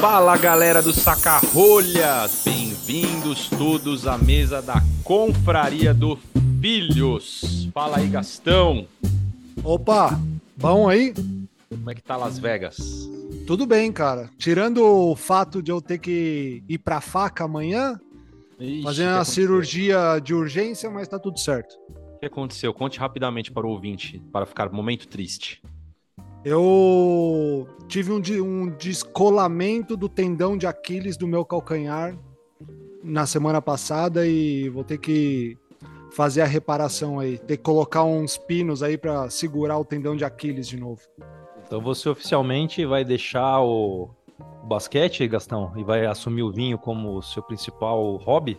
Fala galera do Sacarrolhas, bem-vindos todos à mesa da Confraria do Filhos. Fala aí, Gastão. Opa, bom aí? Como é que tá Las Vegas? Tudo bem, cara. Tirando o fato de eu ter que ir pra faca amanhã, Ixi, fazer uma cirurgia de urgência, mas tá tudo certo. O que aconteceu? Conte rapidamente para o ouvinte, para ficar um momento triste. Eu tive um, um descolamento do tendão de Aquiles do meu calcanhar na semana passada e vou ter que fazer a reparação aí. Ter que colocar uns pinos aí pra segurar o tendão de Aquiles de novo. Então você oficialmente vai deixar o, o basquete, Gastão, e vai assumir o vinho como seu principal hobby?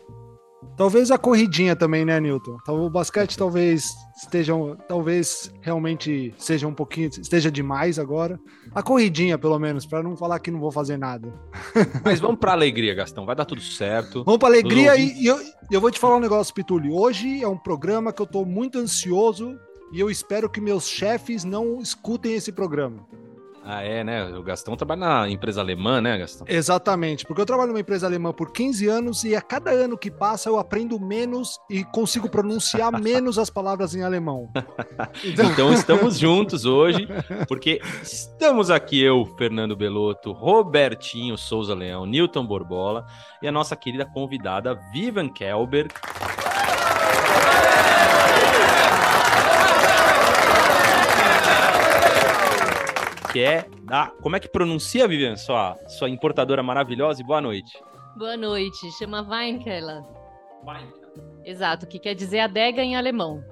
Talvez a corridinha também, né, Newton? O basquete talvez esteja, talvez realmente seja um pouquinho, esteja demais agora. A corridinha, pelo menos, para não falar que não vou fazer nada. Mas vamos pra alegria, Gastão, vai dar tudo certo. Vamos pra alegria e, e eu, eu vou te falar um negócio, Pituli. Hoje é um programa que eu tô muito ansioso e eu espero que meus chefes não escutem esse programa. Ah, é, né? O Gastão trabalha na empresa alemã, né, Gastão? Exatamente, porque eu trabalho numa empresa alemã por 15 anos e a cada ano que passa eu aprendo menos e consigo pronunciar menos as palavras em alemão. Então, Então estamos juntos hoje, porque estamos aqui eu, Fernando Belotto, Robertinho Souza Leão, Newton Borbola e a nossa querida convidada Vivian Kelber. Que é da. Como é que pronuncia, Vivian? Sua, sua importadora maravilhosa e boa noite. Boa noite, chama Weinkeller. Exato, que quer dizer adega em alemão.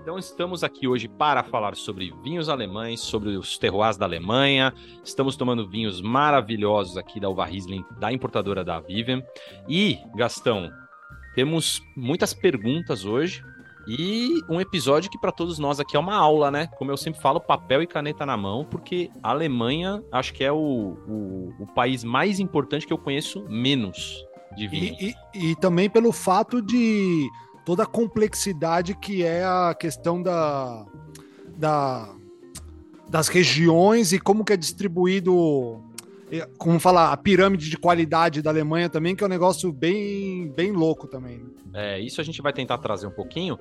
Então estamos aqui hoje para falar sobre vinhos alemães, sobre os terroirs da Alemanha. Estamos tomando vinhos maravilhosos aqui da Uva Riesling, da importadora da Vivian. E, Gastão, temos muitas perguntas hoje e um episódio que para todos nós aqui é uma aula, né? Como eu sempre falo, papel e caneta na mão, porque a Alemanha acho que é o, o, o país mais importante que eu conheço menos de vinho. E, e- e também pelo fato de toda a complexidade que é a questão da, da- das regiões e como que é distribuído, como falar, a pirâmide de qualidade da Alemanha também, que é um negócio bem, bem louco também. né? É, isso a gente vai tentar trazer um pouquinho.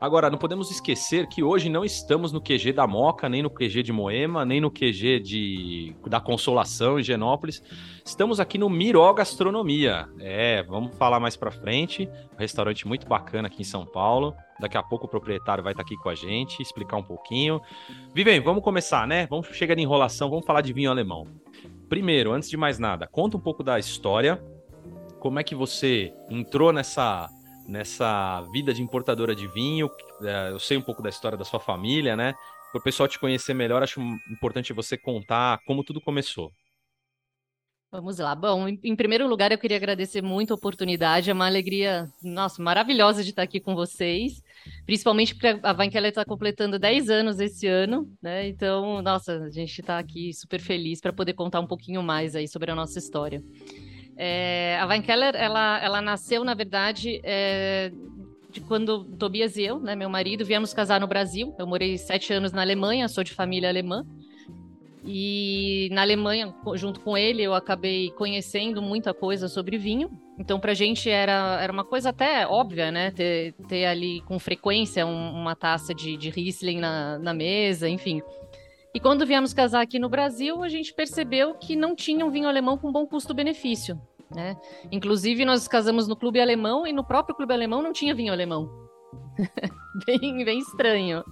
Agora, não podemos esquecer que hoje não estamos no QG da Moca, nem no QG de Moema, nem no QG de, da Consolação em Genópolis. Estamos aqui no Miró Gastronomia. É, vamos falar mais pra frente. Um restaurante muito bacana aqui em São Paulo. Daqui a pouco o proprietário vai estar aqui com a gente, explicar um pouquinho. Vivem, vamos começar, né? Vamos chegar de enrolação, vamos falar de vinho alemão. Primeiro, antes de mais nada, conta um pouco da história. Como é que você entrou nessa nessa vida de importadora de vinho. É, Eu sei um pouco da história da sua família, né? Para o pessoal te conhecer melhor, acho importante você contar como tudo começou. Vamos lá. Bom, em, primeiro lugar, eu queria agradecer muito a oportunidade. É uma alegria, nossa, maravilhosa de estar aqui com vocês. Principalmente porque a Weinkeller está completando 10 anos esse ano, né? Então, nossa, a gente está aqui super feliz para poder contar um pouquinho mais aí sobre a nossa história. É, a Weinkeller, ela, ela nasceu, na verdade, é, de quando Tobias e eu, né, meu marido, viemos casar no Brasil. Eu morei sete anos na Alemanha, sou de família alemã. E na Alemanha, junto com ele, eu acabei conhecendo muita coisa sobre vinho. Então, pra gente era, era uma coisa até óbvia, né? Ter, ter ali com frequência um- uma taça de, de Riesling na, na mesa, enfim. E quando viemos casar aqui no Brasil, a gente percebeu que não tinha um vinho alemão com bom custo-benefício, né? Inclusive, nós casamos no clube alemão e no próprio clube alemão não tinha vinho alemão. bem, bem estranho.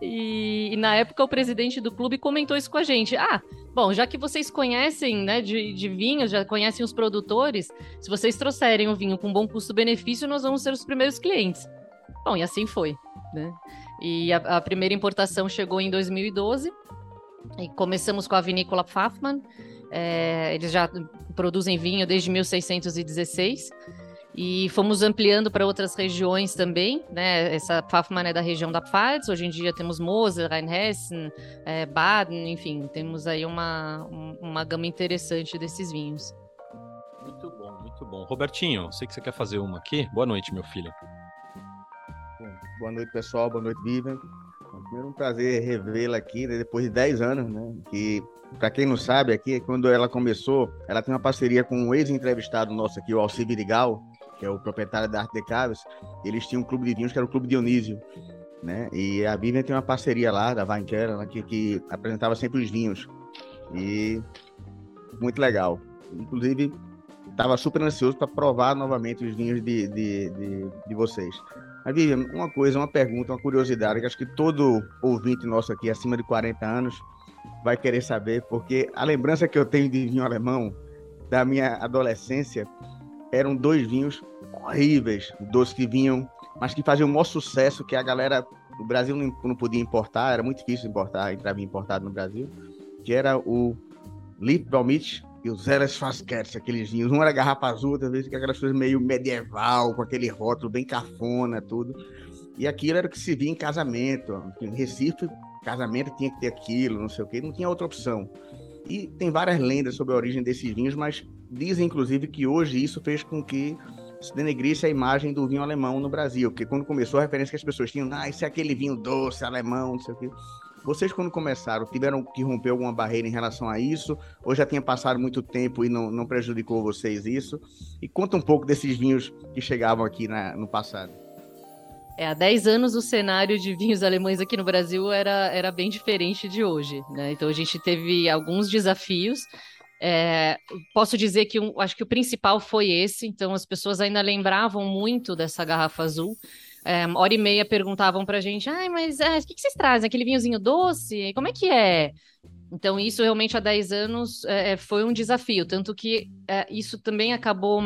E, e na época o presidente do clube comentou isso com a gente. Ah, bom, já que vocês conhecem né, de, de vinho, já conhecem os produtores, se vocês trouxerem o vinho com bom custo-benefício, nós vamos ser os primeiros clientes. Bom, e assim foi. Né? E a, a primeira importação chegou em 2012. E começamos com a vinícola Pfaffmann. É, eles já produzem vinho desde 1616. E fomos ampliando para outras regiões também, né? Essa Pfaffmann é da região da Pfalz, hoje em dia temos Mosel, Rheinhessen, eh, Baden, enfim, temos aí uma, um- uma gama interessante desses vinhos. Muito bom, muito bom. Robertinho, sei que você quer fazer uma aqui. Boa noite, meu filho. Bom, boa noite, pessoal. Boa noite, Vivian. Primeiro um prazer revê-la aqui, né, depois de 10 anos, né? Que, para quem não sabe, aqui, quando ela começou, ela tem uma parceria com um ex-entrevistado nosso aqui, o Alci Vidigal, que é o proprietário da Arte de Caves. Eles tinham um clube de vinhos que era o Clube Dionísio, né? E a Vivian tem uma parceria lá, da né, que, que apresentava sempre os vinhos. E muito legal. Inclusive, estava super ansioso para provar novamente os vinhos de, de, de, de vocês. Mas, Vivian, uma coisa, uma pergunta, uma curiosidade, que acho que todo ouvinte nosso aqui, acima de 40 anos, vai querer saber, porque a lembrança que eu tenho de vinho alemão da minha adolescência eram dois vinhos horríveis, dois que vinham, mas que faziam o maior sucesso, que a galera do Brasil não, não podia importar, era muito difícil importar, entrar vinho importado no Brasil, que era o Liebbaumich e o Zero Schwarzketz, aqueles vinhos. Um era garrafa azul, outra vez que aquelas coisas meio medieval, com aquele rótulo bem cafona, tudo. E aquilo era o que se via em casamento. Em Recife, casamento tinha que ter aquilo, não sei o quê, não tinha outra opção. E tem várias lendas sobre a origem desses vinhos, mas dizem, inclusive, que hoje isso fez com que se denegrisse a imagem do vinho alemão no Brasil, porque quando começou a referência que as pessoas tinham, ah, isso é aquele vinho doce, alemão, não sei o quê. Vocês, quando começaram, tiveram que romper alguma barreira em relação a isso? Ou já tinha passado muito tempo e não, não prejudicou vocês isso? E conta um pouco desses vinhos que chegavam aqui na, no passado. É, há 10 anos o cenário de vinhos alemães aqui no Brasil era, era bem diferente de hoje. Né? Então a gente teve alguns desafios. É, posso dizer que um, acho que o principal foi esse, então as pessoas ainda lembravam muito dessa garrafa azul é, hora e meia perguntavam pra gente, ai, mas é, o que, que vocês trazem? Aquele vinhozinho doce? Como é que é? Então, isso realmente há 10 anos é, é, foi um desafio, tanto que é, isso também acabou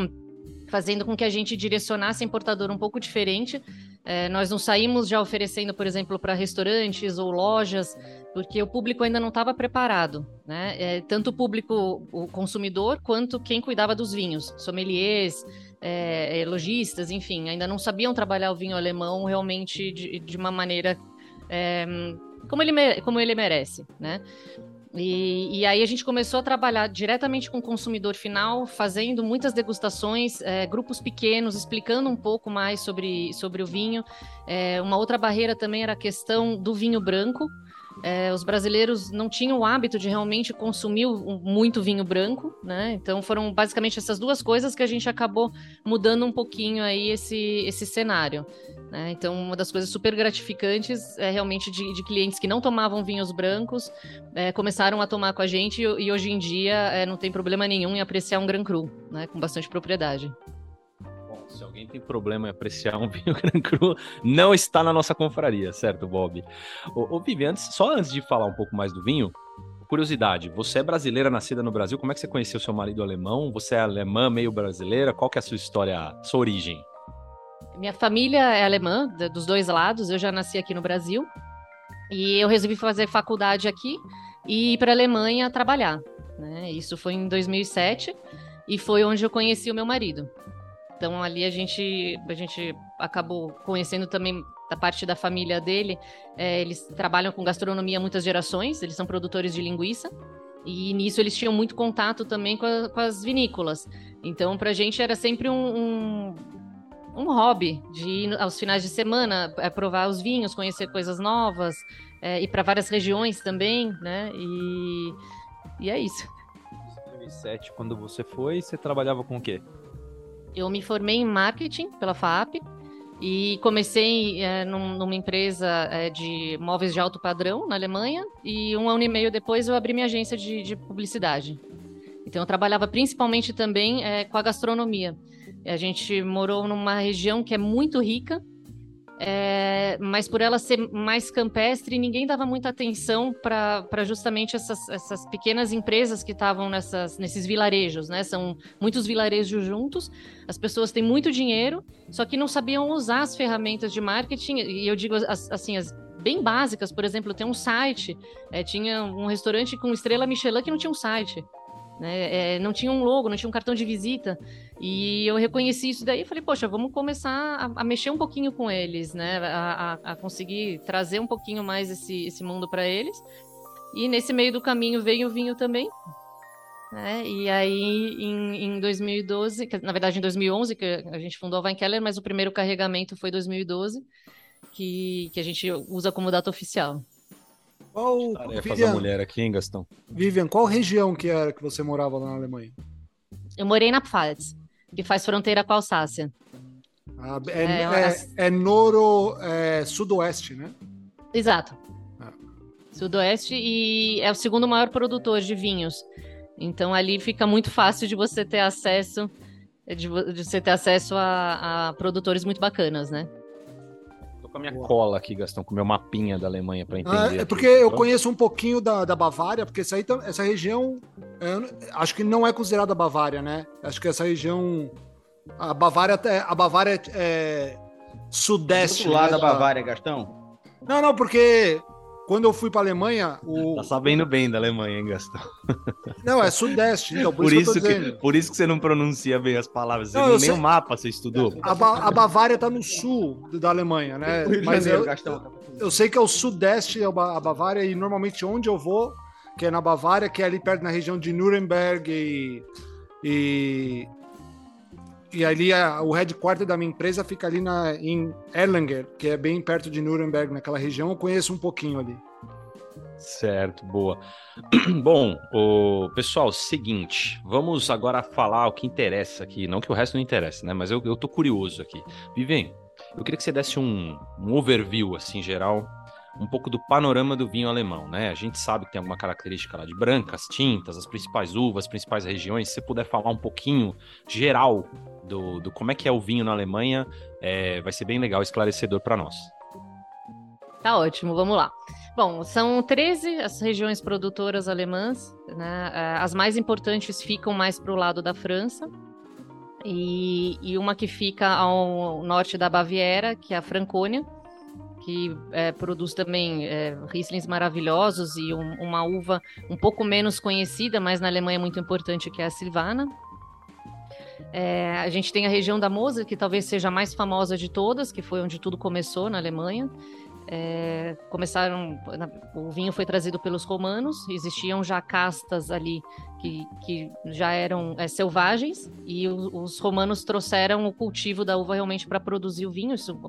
fazendo com que a gente direcionasse a importadora um pouco diferente. É, nós não saímos já oferecendo, por exemplo, para restaurantes ou lojas, porque o público ainda não estava preparado, né? É, tanto o público, o consumidor, quanto quem cuidava dos vinhos, sommeliers, é, é, lojistas, enfim, ainda não sabiam trabalhar o vinho alemão realmente de, de uma maneira é, como, ele, como ele merece, né? E, e, aí a gente começou a trabalhar diretamente com o consumidor final, fazendo muitas degustações, é, grupos pequenos, explicando um pouco mais sobre, sobre o vinho. É, uma outra barreira também era a questão do vinho branco. É, os brasileiros não tinham o hábito de realmente consumir muito vinho branco, né? Então foram basicamente essas duas coisas que a gente acabou mudando um pouquinho aí esse, esse cenário. Né? Então, uma das coisas super gratificantes é realmente de, de clientes que não tomavam vinhos brancos é, começaram a tomar com a gente e, e hoje em dia é, não tem problema nenhum em apreciar um Gran Cru, né? Com bastante propriedade se alguém tem problema em apreciar um vinho Gran Cru, não está na nossa confraria, certo, Bob? Ô, ô Vivi, antes, só antes de falar um pouco mais do vinho, curiosidade, você é brasileira, nascida no Brasil, como é que você conheceu seu marido alemão? Você é alemã, meio brasileira? Qual que é a sua história, sua origem? Minha família é alemã, dos dois lados, eu já nasci aqui no Brasil, e eu resolvi fazer faculdade aqui e ir para a Alemanha trabalhar. Né? Isso foi em 2007 e foi onde eu conheci o meu marido. Então ali a gente, a gente acabou conhecendo também da parte da família dele. É, eles trabalham com gastronomia há muitas gerações, eles são produtores de linguiça. E nisso eles tinham muito contato também com, a, com as vinícolas. Então, para a gente era sempre um, um, um, hobby de ir aos finais de semana, é, provar os vinhos, conhecer coisas novas, é, ir para várias regiões também, né? E, e é isso. Em 2007, quando você foi, você trabalhava com o quê? Eu me formei em marketing pela FAP e comecei é, num, numa empresa é, de móveis de alto padrão na Alemanha e um ano e meio depois eu abri minha agência de, de publicidade. Então eu trabalhava principalmente também é, com a gastronomia. A gente morou numa região que é muito rica é, mas por ela ser mais campestre, ninguém dava muita atenção para justamente essas, essas pequenas empresas que estavam nesses vilarejos, né? São muitos vilarejos juntos, as pessoas têm muito dinheiro, só que não sabiam usar as ferramentas de marketing, e eu digo assim, as bem básicas, por exemplo, tem um site, é, tinha um restaurante com estrela Michelin que não tinha um site. Né? É, não tinha um logo, não tinha um cartão de visita. E eu reconheci isso daí e falei, poxa, vamos começar a, a, mexer um pouquinho com eles, né? A, a, a conseguir trazer um pouquinho mais esse, esse mundo para eles. E nesse meio do caminho veio o vinho também. Né? E aí, em, em 2012, que, na verdade em 2011, que a gente fundou a Weinkeller, mas o primeiro carregamento foi 2012. que, que a gente usa como data oficial. Qual, Tarefa da mulher aqui, hein, Gastão? Vivian, qual região que era que você morava lá na Alemanha? Eu morei na Pfalz, que faz fronteira com a Alsácia. Ah, é, é, é, é noro, é, sudoeste, né? Exato. Ah. Sudoeste e é o segundo maior produtor de vinhos. Então ali fica muito fácil de você ter acesso de, de você ter acesso a, a produtores muito bacanas, né? Com a minha Boa. cola aqui, Gastão, com o meu mapinha da Alemanha para entender. Ah, é porque aqui, eu conheço um pouquinho da, da Bavária, porque essa, aí, essa região é, acho que não é considerada Bavária, né? Acho que essa região. A Bavária, a Bavária é, é sudeste. Do lado né, da Bavária, Gastão? Não, não, porque quando eu fui para Alemanha. O... Tá sabendo bem da Alemanha, hein, Gastão? Não, é Sudeste, então, por, por isso, que, que por isso que você não pronuncia bem as palavras. Não, nem sei... o mapa você estudou. A, ba a Bavária tá no sul da Alemanha, né? Mas Janeiro, eu, Gastão. eu sei que é o Sudeste, é a Bavária, e normalmente onde eu vou, que é na Bavária, que é ali perto na região de Nuremberg e, e e ali a, o headquarter da minha empresa fica ali na, em Erlanger, que é bem perto de Nuremberg, naquela região. Eu conheço um pouquinho ali. Certo, boa. Bom, o pessoal, seguinte, vamos agora falar o que interessa aqui. Não que o resto não interessa, né? Mas eu, eu tô curioso aqui. Vivem, eu queria que você desse um, um overview, assim, geral, um pouco do panorama do vinho alemão, né? A gente sabe que tem alguma característica lá de brancas, tintas, as principais uvas, as principais regiões. Se você puder falar um pouquinho geral do, do como é que é o vinho na Alemanha, é, vai ser bem legal, esclarecedor para nós. Tá ótimo, vamos lá. Bom, são 13 as regiões produtoras alemãs, né? É, as mais importantes ficam mais para o lado da França, e, e, uma que fica ao norte da Baviera, que é a Francônia, que é, produz também é, Rieslings maravilhosos e um, uma uva um pouco menos conhecida, mas na Alemanha é muito importante, que é a Silvana, é, a gente tem a região da Mosel, que talvez seja a mais famosa de todas, que foi onde tudo começou na Alemanha. É, começaram, o vinho foi trazido pelos romanos, existiam já castas ali que, que já eram é, selvagens, e o, os romanos trouxeram o cultivo da uva realmente para produzir o vinho. Isso...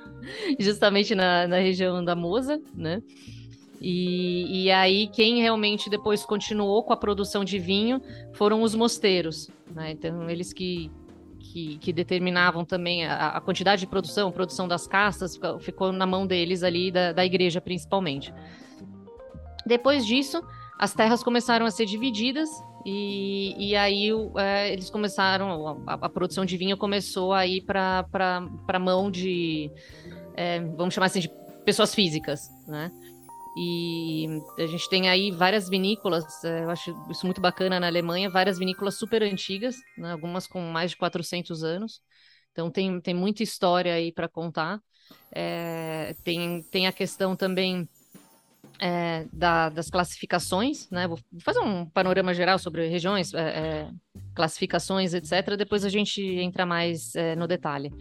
Justamente na, na região da Mosa, né? E, e aí, quem realmente depois continuou com a produção de vinho foram os mosteiros. Né? Então, eles que, que, que determinavam também a, a, quantidade de produção, produção das castas, ficou, ficou na mão deles ali, da, da igreja principalmente. Depois disso, as terras começaram a ser divididas e, e aí é, eles começaram, a, a, produção de vinho começou a ir para mão de, é, vamos chamar assim, de pessoas físicas, né? E a gente tem aí várias vinícolas, é, eu acho isso muito bacana na Alemanha, várias vinícolas super antigas, né, algumas com mais de 400 anos. Então tem, tem muita história aí para contar. É, tem, tem a questão também é, da, das classificações, né? Vou fazer um panorama geral sobre regiões, é, é classificações, etc. Depois a gente entra mais é, no detalhe.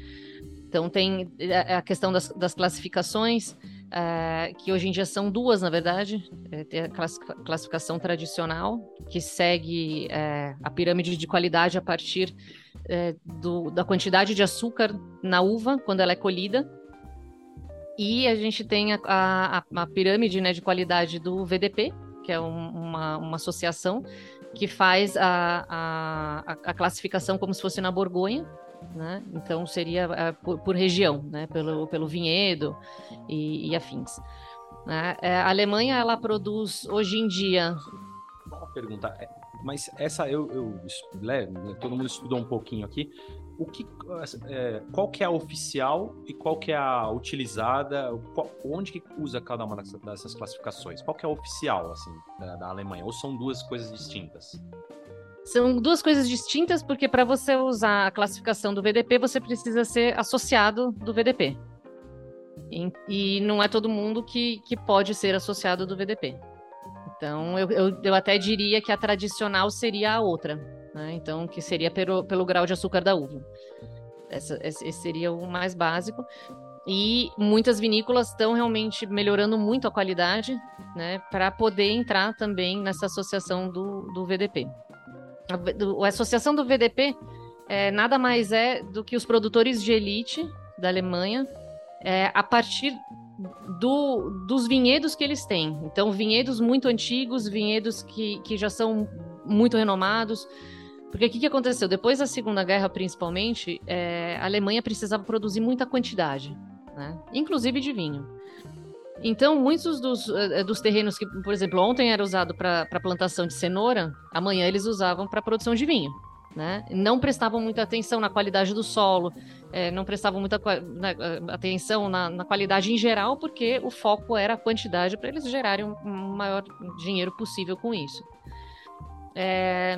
Então tem a questão das, das classificações, Uh, que hoje em dia são duas, na verdade. É, tem a classificação tradicional, que segue é, a pirâmide de qualidade a partir é, do, da quantidade de açúcar na uva quando ela é colhida. E a gente tem a, a, a pirâmide né, de qualidade do VDP, que é um, uma, uma associação que faz a, a, a classificação como se fosse na Borgonha, né? Então seria uh, por, por, região, né? Pelo, pelo vinhedo e, e afins. Né? É, a Alemanha ela produz hoje em dia. Uma pergunta, é, mas essa eu, eu né, todo mundo estudou um pouquinho aqui. O que, é, qual que é a oficial e qual que é a utilizada? Qual, onde que usa cada uma dessas classificações? Qual que é a oficial assim da, da Alemanha? Ou são duas coisas distintas? São duas coisas distintas, porque para você usar a classificação do VDP, você precisa ser associado do VDP. E, e não é todo mundo que, que pode ser associado do VDP. Então, eu, eu, eu até diria que a tradicional seria a outra. Né? Então, que seria pelo, pelo grau de açúcar da uva. Essa, esse seria o mais básico. E muitas vinícolas estão realmente melhorando muito a qualidade, né, para poder entrar também nessa associação do, do VDP a, a associação do VDP é, nada mais é do que os produtores de elite da Alemanha, é, a partir do, dos vinhedos que eles têm. Então, vinhedos muito antigos, vinhedos que, que já são muito renomados. Porque o que, que aconteceu? Depois da Segunda Guerra, principalmente, é, a Alemanha precisava produzir muita quantidade, né? inclusive de vinho. Então, muitos dos, eh, dos terrenos que, por exemplo, ontem era usado para plantação de cenoura, amanhã eles usavam para produção de vinho. Né? Não prestavam muita atenção na qualidade do solo, é, não prestavam muita na, eh, atenção na, na, qualidade em geral, porque o foco era a quantidade para eles gerarem o maior dinheiro possível com isso. É,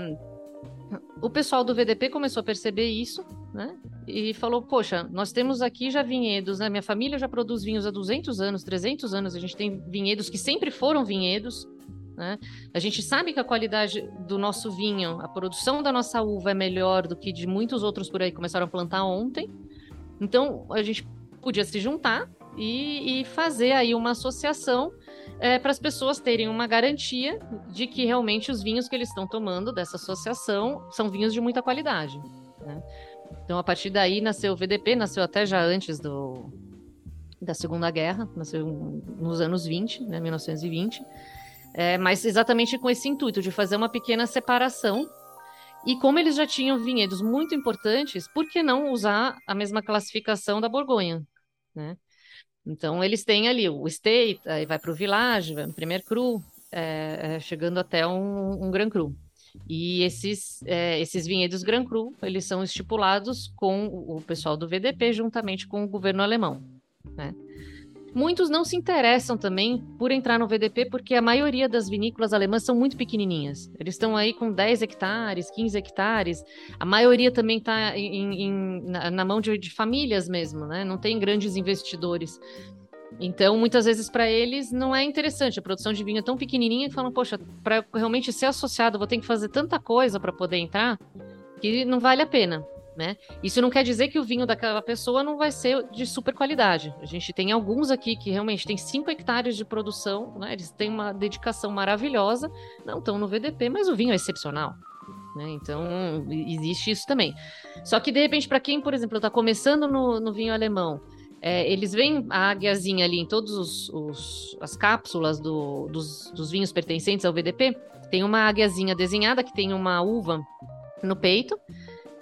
o pessoal do VDP começou a perceber isso, né? E falou: Poxa, nós temos aqui já vinhedos, né? Minha família já produz vinhos há 200 anos, 300 anos. A gente tem vinhedos que sempre foram vinhedos, né? A gente sabe que a qualidade do nosso vinho, a produção da nossa uva é melhor do que de muitos outros por aí que começaram a plantar ontem. Então, a gente podia se juntar e, e fazer aí uma associação é, para as pessoas terem uma garantia de que realmente os vinhos que eles estão tomando dessa associação são vinhos de muita qualidade. Né? Então, a partir daí nasceu o VDP, nasceu até já antes do, da Segunda Guerra, nasceu nos anos 20, né, 1920, é, mas exatamente com esse intuito de fazer uma pequena separação. E como eles já tinham vinhedos muito importantes, por que não usar a mesma classificação da Borgonha? Né? Então, eles têm ali o State, aí vai para o Village, vai no Premier Cru, é, é, chegando até um, um Grand Cru. E esses, é, esses vinhedos Grand Cru, eles são estipulados com o pessoal do VDP, juntamente com o governo alemão, né? Muitos não se interessam também por entrar no VDP, porque a maioria das vinícolas alemãs são muito pequenininhas. Eles estão aí com 10 hectares, 15 hectares. A maioria também está na, na, mão de, de, famílias mesmo, né? Não tem grandes investidores. Então, muitas vezes para eles não é interessante. A produção de vinho é tão pequenininha que falam, poxa, para realmente ser associado, vou ter que fazer tanta coisa para poder entrar que não vale a pena né? Isso não quer dizer que o vinho daquela pessoa não vai ser de super qualidade. A gente tem alguns aqui que realmente tem 5 hectares de produção, né? Eles têm uma dedicação maravilhosa, não estão no VDP, mas o vinho é excepcional. Né? Então, existe isso também. Só que, de repente, para quem, por exemplo, está começando no, no, vinho alemão, é, eles veem a águiazinha ali em todas as cápsulas do, dos, dos vinhos pertencentes ao VDP, tem uma águiazinha desenhada que tem uma uva no peito,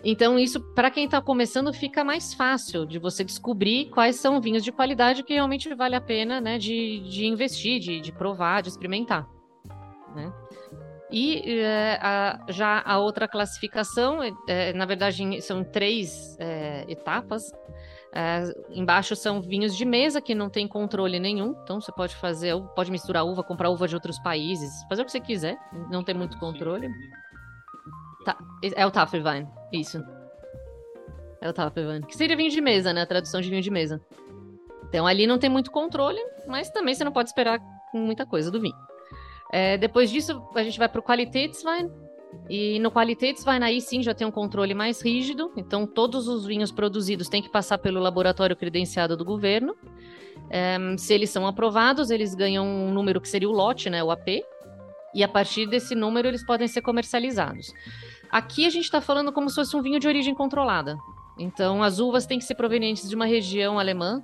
então, isso, para quem está começando, fica mais fácil de você descobrir quais são vinhos de qualidade que realmente vale a pena né, de, de investir, de, de provar, de experimentar. Né? E é, a, já a outra classificação, é, na verdade, são três é, etapas. É, embaixo são vinhos de mesa que não tem controle nenhum, então você pode fazer, pode misturar uva, comprar uva de outros países, fazer o que você quiser, não tem muito controle. Tá, é o Tafelwein, isso. É o Tafelwein. Que seria vinho de mesa, né? A tradução de vinho de mesa. Então ali não tem muito controle, mas também você não pode esperar muita coisa do vinho. É, depois disso, a gente vai para o Qualitätswein. E no Qualitätswein aí sim já tem um controle mais rígido. Então todos os vinhos produzidos têm que passar pelo laboratório credenciado do governo. É, se eles são aprovados, eles ganham um número que seria o lote, né? O AP. E a partir desse número eles podem ser comercializados. Aqui a gente está falando como se fosse um vinho de origem controlada. Então, as uvas têm que ser provenientes de uma região alemã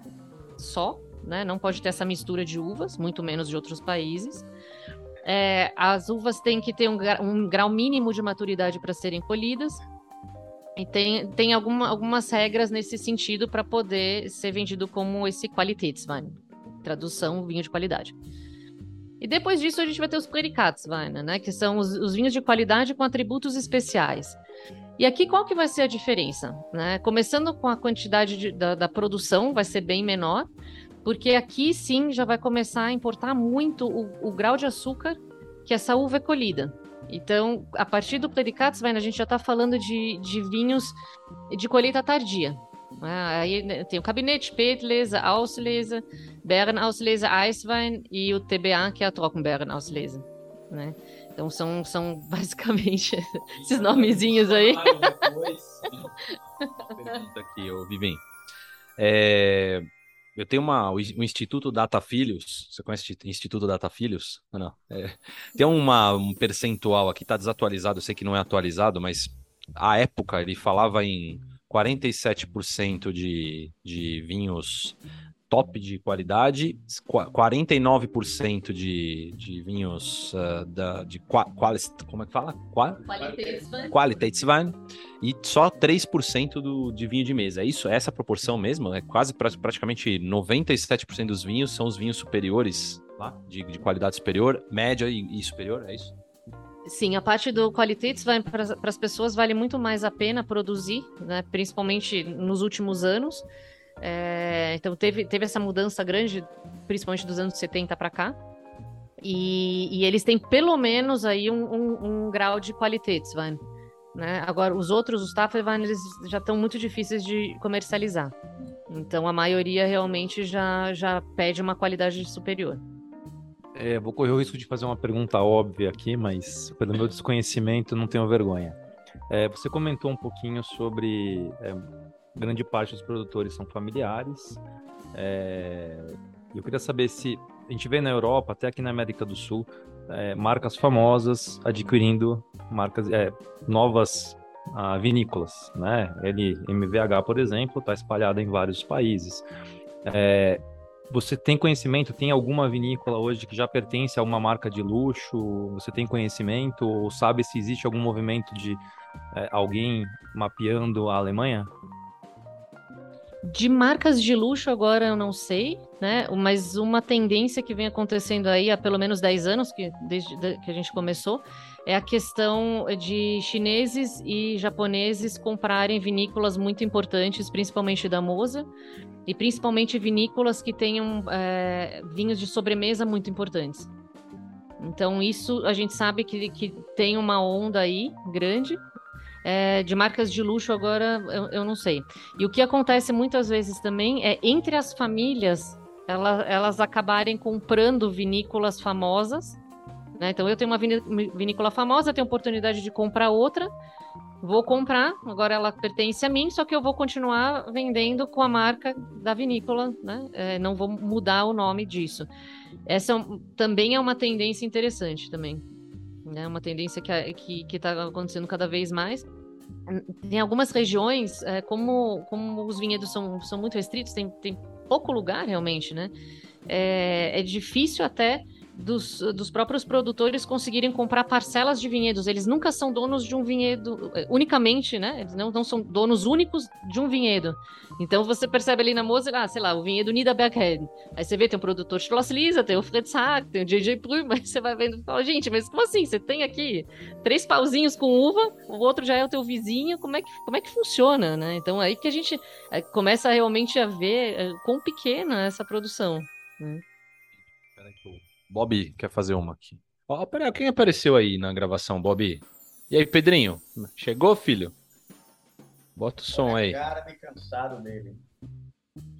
só, né? Não pode ter essa mistura de uvas, muito menos de outros países. É, as uvas têm que ter um, um grau mínimo de maturidade para serem colhidas. E tem, tem alguma, algumas regras nesse sentido para poder ser vendido como esse Qualitätswein. Tradução, vinho de qualidade. E depois disso a gente vai ter os Predicatsweine, né? Que são os, os, vinhos de qualidade com atributos especiais. E aqui qual que vai ser a diferença? Né? Começando com a quantidade de, da, da, produção, vai ser bem menor, porque aqui sim já vai começar a importar muito o, o grau de açúcar que essa uva é colhida. Então, a partir do Predicatswein, a gente já está falando de, de vinhos de colheita tardia. Ah, aí né, tem o Kabinett, Spätlese, Auslese, Beerenauslese, Eiswein e o TBA, que é a Trockenbeerenauslese. Né? Então são, são basicamente esses nomezinhos aí. Pergunta aqui, ô Vivem. É, eu tenho uma, o Instituto Data Filhos. Você conhece o Instituto Data Filhos? Não. É, tem uma, um percentual aqui, está desatualizado, eu sei que não é atualizado, mas à época, ele falava em 47% de, de vinhos top de qualidade, 49% de, de vinhos uh, da, de qua, qualis, como é que fala? Qua, Qualitätswein e só 3% do, de vinho de mesa. É isso? É essa proporção mesmo? É quase praticamente 97% dos vinhos são os vinhos superiores, lá, de, de qualidade superior, média e, e superior, é isso? Sim, a parte do Qualitätswein para as pessoas vale muito mais a pena produzir, né, principalmente nos últimos anos. É, então teve, teve essa mudança grande, principalmente dos anos 70 para cá. E, e, eles têm pelo menos aí um, um, um grau de Qualitätswein. Né? Agora, os outros, os Tafelwein, eles já estão muito difíceis de comercializar. Então, a maioria realmente já, já pede uma qualidade superior. É, vou correr o risco de fazer uma pergunta óbvia aqui, mas pelo meu desconhecimento, não tenho vergonha. É, você comentou um pouquinho sobre é, grande parte dos produtores são familiares. É, eu queria saber se a gente vê na Europa, até aqui na América do Sul, é, marcas famosas adquirindo marcas é, novas ah, vinícolas, né? Ele MVH, por exemplo, está espalhado em vários países. É, você tem conhecimento? Tem alguma vinícola hoje que já pertence a uma marca de luxo? Você tem conhecimento ou sabe se existe algum movimento de é, alguém mapeando a Alemanha? De marcas de luxo agora eu não sei, né? Mas uma tendência que vem acontecendo aí há pelo menos 10 anos, que, desde que a gente começou, é a questão de chineses e japoneses comprarem vinícolas muito importantes, principalmente da Moza, e principalmente vinícolas que tenham é, vinhos de sobremesa muito importantes. Então, isso a gente sabe que, que tem uma onda aí grande, é, de marcas de luxo agora eu, eu, não sei. E o que acontece muitas vezes também é entre as famílias ela, elas acabarem comprando vinícolas famosas. Né? Então eu tenho uma vinícola famosa, tenho oportunidade de comprar outra. Vou comprar, agora ela pertence a mim, só que eu vou continuar vendendo com a marca da vinícola, né? É, não vou mudar o nome disso. Essa é também é uma tendência interessante também né? Uma tendência que que que está acontecendo cada vez mais. Tem algumas regiões, é, como como os vinhedos são, são muito restritos, tem, tem pouco lugar realmente, né? É, é difícil até dos, dos próprios produtores conseguirem comprar parcelas de vinhedos. Eles nunca são donos de um vinhedo eh, unicamente, né? Eles não, não são donos únicos de um vinhedo. Então você percebe ali na Moser, ah, sei lá, o vinhedo Niederberghead. Aí você vê, tem o produtor Schloss Lisa, tem o Fritz Hack, tem o JJ Prüm, aí você vai vendo e fala, gente, mas como assim? Você tem aqui três pauzinhos com uva, o outro já é o teu vizinho, como é que, como é que funciona, né? Então aí que a gente eh, começa realmente a ver eh, quão pequena é essa produção. Né? Peraí que eu Bob quer fazer uma aqui. Ó, oh, peraí, quem apareceu aí na gravação, Bob? E aí, Pedrinho? Chegou, filho? Bota o som aí. Cara, me cansado dele.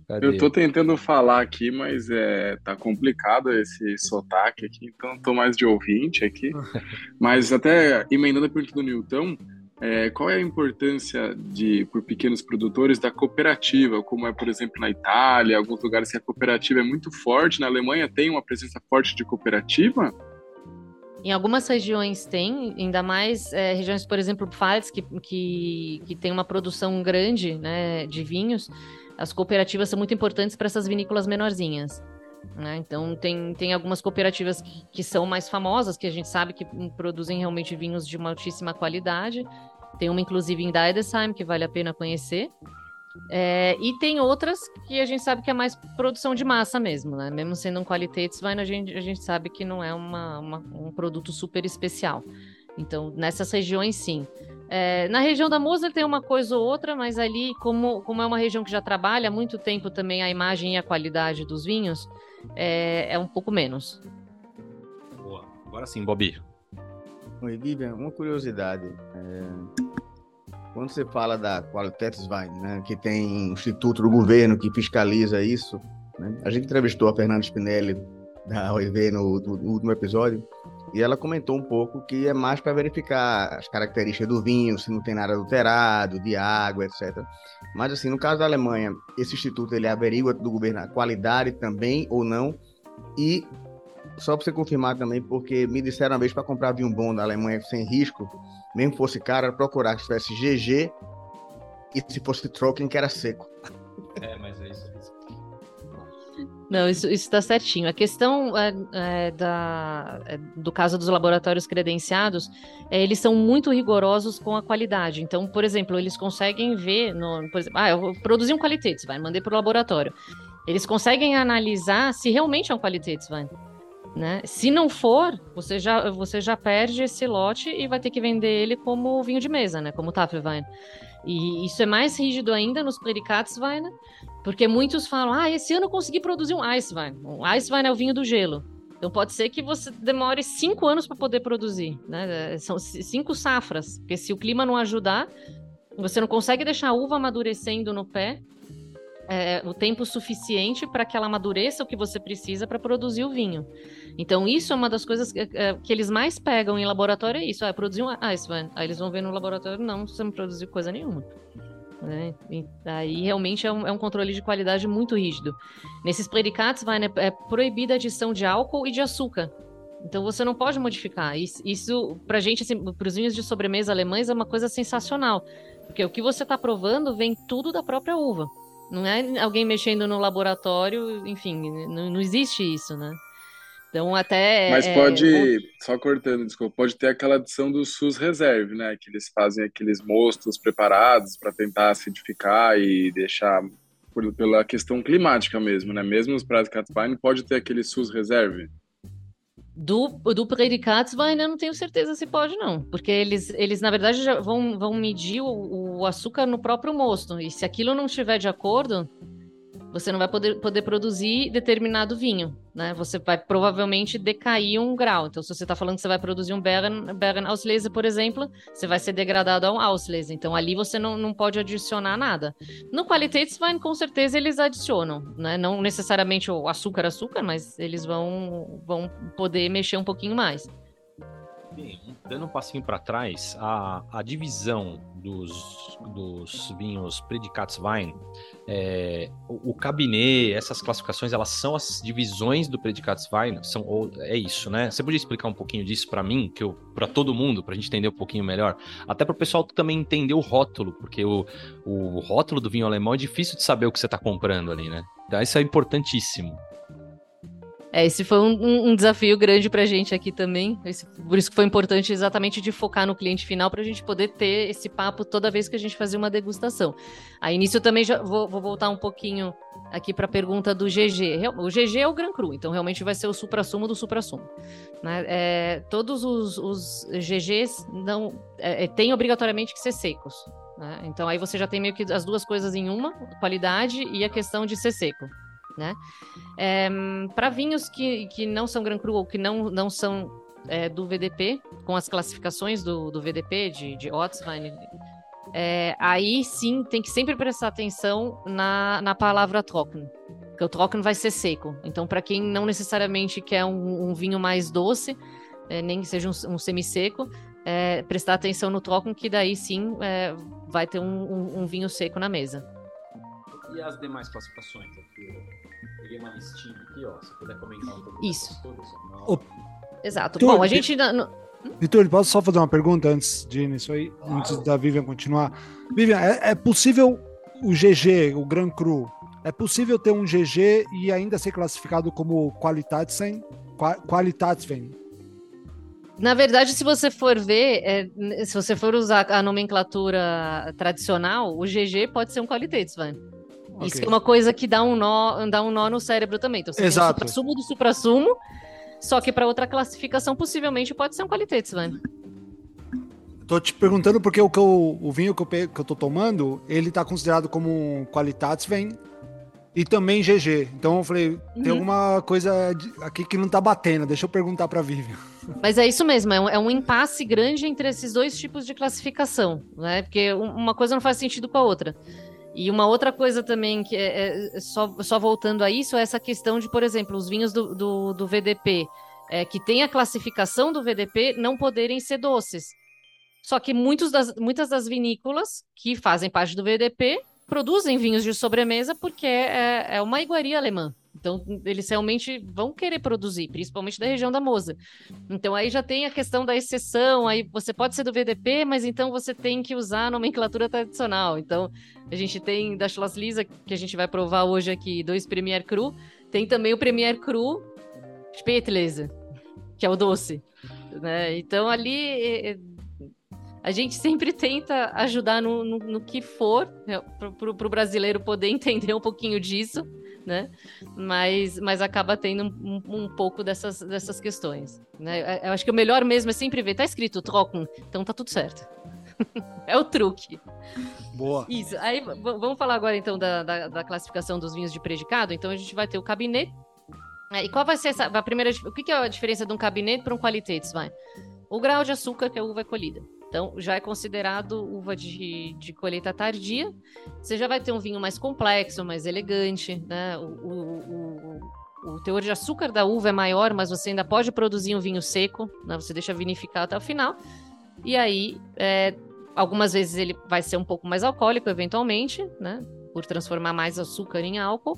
Cadê? Eu tô tentando falar aqui, mas é, tá complicado esse sotaque aqui, então tô mais de ouvinte aqui. mas até emendando a pergunta do Newton, é, qual é a importância de, por pequenos produtores da cooperativa, como é, por exemplo, na Itália, alguns lugares que a cooperativa é muito forte, na Alemanha tem uma presença forte de cooperativa? Em algumas regiões tem, ainda mais é, regiões, por exemplo, Pfalz, que, que, que tem uma produção grande né, de vinhos, as cooperativas são muito importantes para essas vinícolas menorzinhas. Né? Então, tem, tem algumas cooperativas que, que são mais famosas, que a gente sabe que produzem realmente vinhos de uma altíssima qualidade, tem uma, inclusive, em Deidesheim, que vale a pena conhecer. É, e tem outras que a gente sabe que é mais produção de massa mesmo, né? Mesmo sendo um Qualitätswein, a gente, a gente sabe que não é uma, uma, um produto super especial. Então, nessas regiões, sim. É, na região da Moser tem uma coisa ou outra, mas ali, como, como é uma região que já trabalha há muito tempo também a imagem e a qualidade dos vinhos, é, é um pouco menos. Boa. Agora sim, Bobi. Oi, Vivian, uma curiosidade. É... Quando você fala da Qualitätswein, né, que tem um instituto do governo que fiscaliza isso, né, a gente entrevistou a Fernanda Spinelli da OIV no, no, no, último episódio e ela comentou um pouco que é mais para verificar as características do vinho, se não tem nada adulterado, de água, etc. Mas assim, no caso da Alemanha, esse instituto ele averigua do governo a qualidade também ou não e só para você confirmar também, porque me disseram uma vez para comprar vinho bom da Alemanha sem risco, mesmo fosse caro, era procurar que tivesse GG e se fosse Trocken, que era seco. É, mas é isso. Não, isso está certinho. A questão é, é, da, é, do caso dos laboratórios credenciados, é, eles são muito rigorosos com a qualidade. Então, por exemplo, eles conseguem ver, no, por exemplo, ah, eu produzi um Qualitätswein, mandei para o laboratório. Eles conseguem analisar se realmente é um Qualitätswein. Né? Se não for, você já, você já perde esse lote e vai ter que vender ele como vinho de mesa, né? como Tafelwein. E isso é mais rígido ainda nos Predikatswein, porque muitos falam, ah, esse ano eu consegui produzir um Eiswein. Um Eiswein é o vinho do gelo. Então pode ser que você demore cinco anos para poder produzir, né? São cinco safras, porque se o clima não ajudar, você não consegue deixar a uva amadurecendo no pé é, o tempo suficiente para que ela amadureça o que você precisa para produzir o vinho. Então, isso é uma das coisas que, é, que eles mais pegam em laboratório, é isso. Ah, produzir um Iceman. Aí eles vão ver no laboratório, não, você não produziu coisa nenhuma. Né? Aí realmente é um, é um, controle de qualidade muito rígido. Nesses predicados vai, né, é proibida a adição de álcool e de açúcar. Então você não pode modificar. Isso, isso pra gente, assim, para os vinhos de sobremesa alemães, é uma coisa sensacional. Porque o que você está provando vem tudo da própria uva. Não é alguém mexendo no laboratório, enfim, não, não existe isso, né? Então, até. Mas é, pode, é... só cortando, desculpa, pode ter aquela adição do SUS Reserve, né? Que eles fazem aqueles mostos preparados para tentar acidificar e deixar por, pela questão climática mesmo, né? Mesmo os Pradikatswein pode ter aquele SUS Reserve. Do, do Pradikatswein eu não tenho certeza se pode, não. Porque eles, eles na verdade, já vão, vão medir o, o açúcar no próprio mosto. E se aquilo não estiver de acordo, você não vai poder, poder produzir determinado vinho, né? Você vai provavelmente decair um grau. Então, se você está falando que você vai produzir um Beren, Beren Auslese, por exemplo, você vai ser degradado a um Auslese. Então, ali você não, não pode adicionar nada. No Qualitätswein, com certeza, eles adicionam, né? Não necessariamente o açúcar, açúcar, mas eles vão, vão poder mexer um pouquinho mais. Dando um passinho para trás, a, a divisão dos, dos vinhos Predicatswein, é, o, o cabinet, essas classificações, elas são as divisões do Predicatswein? São, é isso, né? Você podia explicar um pouquinho disso para mim, que para todo mundo, para a gente entender um pouquinho melhor? Até para o pessoal também entender o rótulo, porque o, o rótulo do vinho alemão é difícil de saber o que você está comprando ali, né? Então isso é importantíssimo. É, esse foi um, um desafio grande para a gente aqui também. Esse, por isso que foi importante exatamente de focar no cliente final para a gente poder ter esse papo toda vez que a gente fazia uma degustação. Aí nisso eu também já vou, vou voltar um pouquinho aqui para a pergunta do GG. O GG é o Gran Cru, então realmente vai ser o supra-sumo do supra-sumo. Né? É, todos os, os, GGs não é, é, têm obrigatoriamente que ser secos. Né? Então aí você já tem meio que as duas coisas em uma, qualidade e a questão de ser seco né? É, para vinhos que, que não são Gran Cru ou que não, não são é, do VDP, com as classificações do, do VDP, de, de Otzwein, é, aí sim tem que sempre prestar atenção na, na palavra trocken, porque o trocken vai ser seco. Então, para quem não necessariamente quer um, um vinho mais doce, é, nem que seja um, um semi-seco, é, prestar atenção no trocken, que daí sim é, vai ter um, um vinho seco na mesa. E as demais classificações? Aqui, peguei uma listinha aqui, ó. Se puder comentar um pouco. Isso. O... Exato. Bom, a gente. No... Vitor, posso só fazer uma pergunta antes de ir nisso aí? Claro. Antes da Vivian continuar. Vivian, é, é possível o GG, o Gran Cru, é possível ter um GG e ainda ser classificado como Qualitätswein? Qualitätswein? Na verdade, se você for ver, é, se você for usar a nomenclatura tradicional, o GG pode ser um Qualitätswein. Okay. Isso é uma coisa que dá um nó, dá um nó no cérebro também. Então, você Exato. tem o supra-sumo do supra-sumo, só que para outra classificação, possivelmente pode ser um Qualitätswein. Tô te perguntando porque o, eu, o vinho que eu, que eu tô tomando, ele tá considerado como um Qualitätswein e também GG. Então eu falei, uhum. tem alguma coisa aqui que não tá batendo, deixa eu perguntar pra Vivian. Mas é isso mesmo, é um, é um, impasse grande entre esses dois tipos de classificação, né? Porque uma coisa não faz sentido com a outra. E uma outra coisa também que é, é só, só voltando a isso, é essa questão de, por exemplo, os vinhos do, do, do VDP, é, que tem a classificação do VDP, não poderem ser doces. Só que muitos das, muitas das vinícolas que fazem parte do VDP produzem vinhos de sobremesa porque é, é uma iguaria alemã. Então, eles realmente vão querer produzir, principalmente da região da Mosa. Então, aí já tem a questão da exceção, aí você pode ser do VDP, mas então você tem que usar a nomenclatura tradicional. Então, a gente tem da Schloss Lisa, que a gente vai provar hoje aqui, dois Premier Cru, tem também o Premier Cru Spätlese, que é o doce. Né? Então, ali a gente sempre tenta ajudar no, no, no que for, né, para o brasileiro poder entender um pouquinho disso, né? Mas, mas acaba tendo um, um, pouco dessas, dessas questões. Né? É, eu acho que o melhor mesmo é sempre ver, tá escrito trocam, então tá tudo certo. é o truque. Boa. Isso. Aí vamos falar agora então da, da, da, classificação dos vinhos de predicado. Então a gente vai ter o cabinet. É, e qual vai ser essa, a primeira? O que, que é a diferença de um cabinet para um qualitetes, vai? O grau de açúcar que a uva é colhida. Então, já é considerado uva de, de colheita tardia. Você já vai ter um vinho mais complexo, mais elegante, né? O, o, o, o teor de açúcar da uva é maior, mas você ainda pode produzir um vinho seco, né? Você deixa vinificar até o final. E aí, é, algumas vezes ele vai ser um pouco mais alcoólico, eventualmente, né? Por transformar mais açúcar em álcool.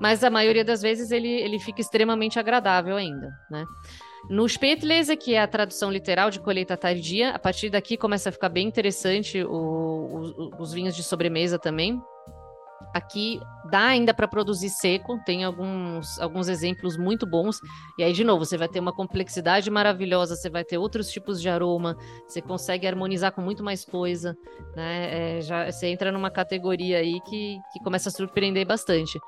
Mas a maioria das vezes ele, ele fica extremamente agradável ainda, né? No Spätlese, que é a tradução literal de colheita tardia, a partir daqui começa a ficar bem interessante o, o, os vinhos de sobremesa também. Aqui dá ainda para produzir seco, tem alguns, alguns exemplos muito bons. E aí, de novo, você vai ter uma complexidade maravilhosa, você vai ter outros tipos de aroma, você consegue harmonizar com muito mais coisa. Né? É, já, você entra numa categoria aí que, que começa a surpreender bastante.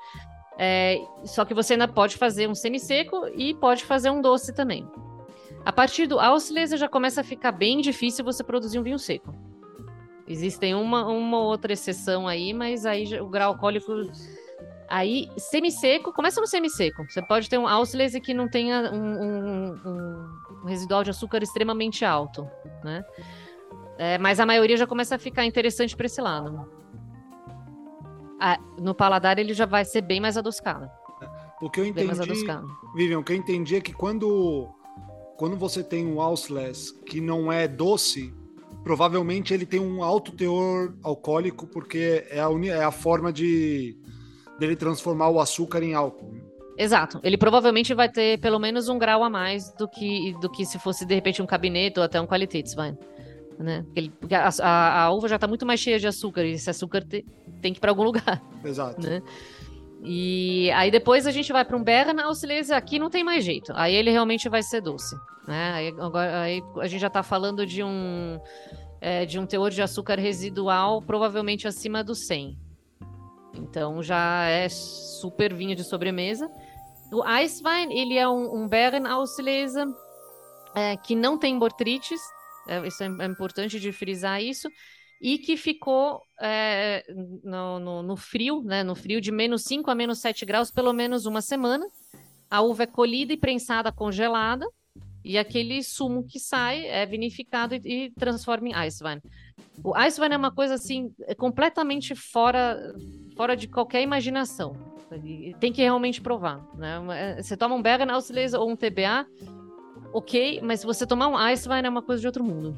É, só que você ainda pode fazer um semi-seco e pode fazer um doce também. A partir do Auslese já começa a ficar bem difícil você produzir um vinho seco. Existem uma, uma outra exceção aí, mas aí o grau alcoólico. Aí, semi-seco, começa no semi-seco. Você pode ter um Auslese que não tenha um, um, um, residual de açúcar extremamente alto, né? É, mas a maioria já começa a ficar interessante para esse lado a, no paladar ele já vai ser bem mais adocicado. O que eu entendi, Vivian, o que eu entendi é que quando, quando você tem um Ausless que não é doce, provavelmente ele tem um alto teor alcoólico, porque é a, é a forma de dele transformar o açúcar em álcool. Exato. Ele provavelmente vai ter pelo menos um grau a mais do que, do que se fosse, de repente, um cabineto ou até um qualitetes, vai né? Porque, ele, porque a, a, a, uva já está muito mais cheia de açúcar, e esse açúcar te, tem que ir para algum lugar. Exato. Né? E aí depois a gente vai para um Berna Auslese, aqui não tem mais jeito. Aí ele realmente vai ser doce. Né? Aí, agora, aí a gente já está falando de um, é, de um teor de açúcar residual provavelmente acima do 100. Então já é super vinho de sobremesa. O Eiswein, ele é um, um Bären Auslese é, que não tem botrytis, é, isso é, é, importante de frisar isso. E que ficou é, no, no, no, frio, né? No frio de menos 5 a menos 7 graus, pelo menos uma semana. A uva é colhida e prensada congelada. E aquele sumo que sai é vinificado e, e transforma em Eiswein. O Eiswein é uma coisa assim, é completamente fora, fora de qualquer imaginação. Tem que realmente provar. Né? É, você toma um Bergen ou um TBA, ok, mas se você tomar um Eiswein é uma coisa de outro mundo.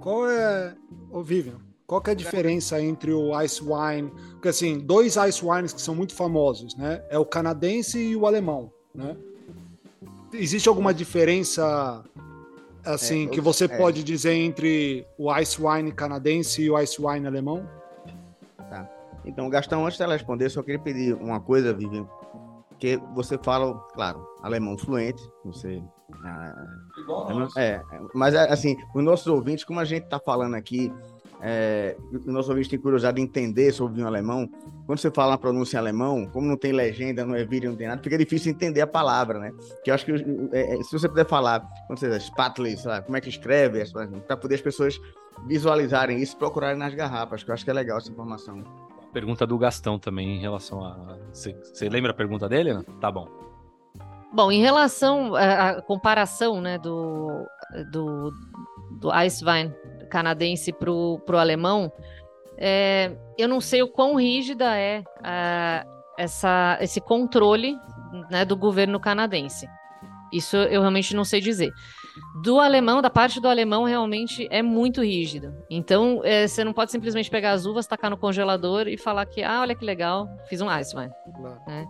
Qual é, ô Vivian, qual é a diferença entre o Ice Wine? Porque assim, dois Ice Wines que são muito famosos, né? É o canadense e o alemão, né? Existe alguma diferença assim é, que você é. pode dizer entre o Ice Wine canadense e o Ice Wine alemão? Tá. Então, Gastão, antes dela responder, só queria pedir uma coisa, Vivian, que você fala, claro, alemão fluente, você ah, é, é, mas assim, os nossos ouvintes, como a gente está falando aqui, é, os nossos ouvintes têm curiosidade de entender sobre o vinho alemão. Quando você fala a pronúncia em alemão, como não tem legenda, não é vídeo, não tem nada, fica difícil entender a palavra, né? Que eu acho que é, é se você puder falar, quando você diz Spatley, como é que escreve, para poder as pessoas visualizarem isso, procurarem nas garrafas, que eu acho que é legal essa informação. Pergunta do Gastão também em relação a. Você lembra a pergunta dele? Né? Tá bom. Bom, em relação à comparação né, do, do, do Eiswein canadense para o alemão, é, eu não sei o quão rígida é essa, esse controle né, do governo canadense. Isso eu realmente não sei dizer. Do alemão, da parte do alemão, realmente é muito rígido. Então, é, você não pode simplesmente pegar as uvas, tacar no congelador e falar que, ah, olha que legal, fiz um Eiswein. Né?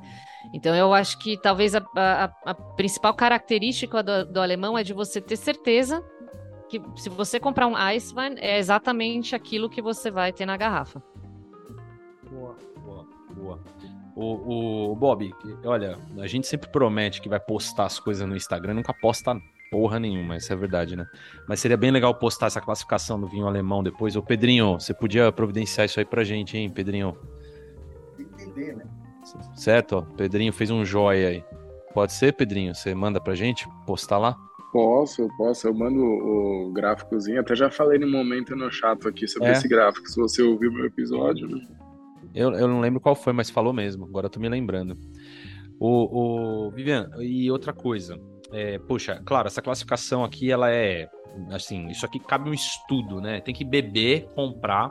Então, eu acho que talvez a, a, a principal característica do, do, alemão é de você ter certeza que se você comprar um Eiswein, é exatamente aquilo que você vai ter na garrafa. Boa, boa, boa. O, o Bob, olha, a gente sempre promete que vai postar as coisas no Instagram, nunca posta porra nenhuma, isso é verdade, né? Mas seria bem legal postar essa classificação do vinho alemão depois. Ô, Pedrinho, você podia providenciar isso aí pra gente, hein, Pedrinho? Entender, né? Certo, ó. Pedrinho fez um joia aí. Pode ser, Pedrinho? Você manda pra gente postar lá? Posso, posso. Eu mando o gráficozinho. Até já falei no momento no chato aqui sobre é. esse gráfico, se você ouviu meu episódio, né? Eu, eu não lembro qual foi, mas falou mesmo. Agora eu tô me lembrando. O, o Vivian, e outra coisa. É, poxa, claro, essa classificação aqui, ela é. Assim, isso aqui cabe um estudo, né? Tem que beber, comprar.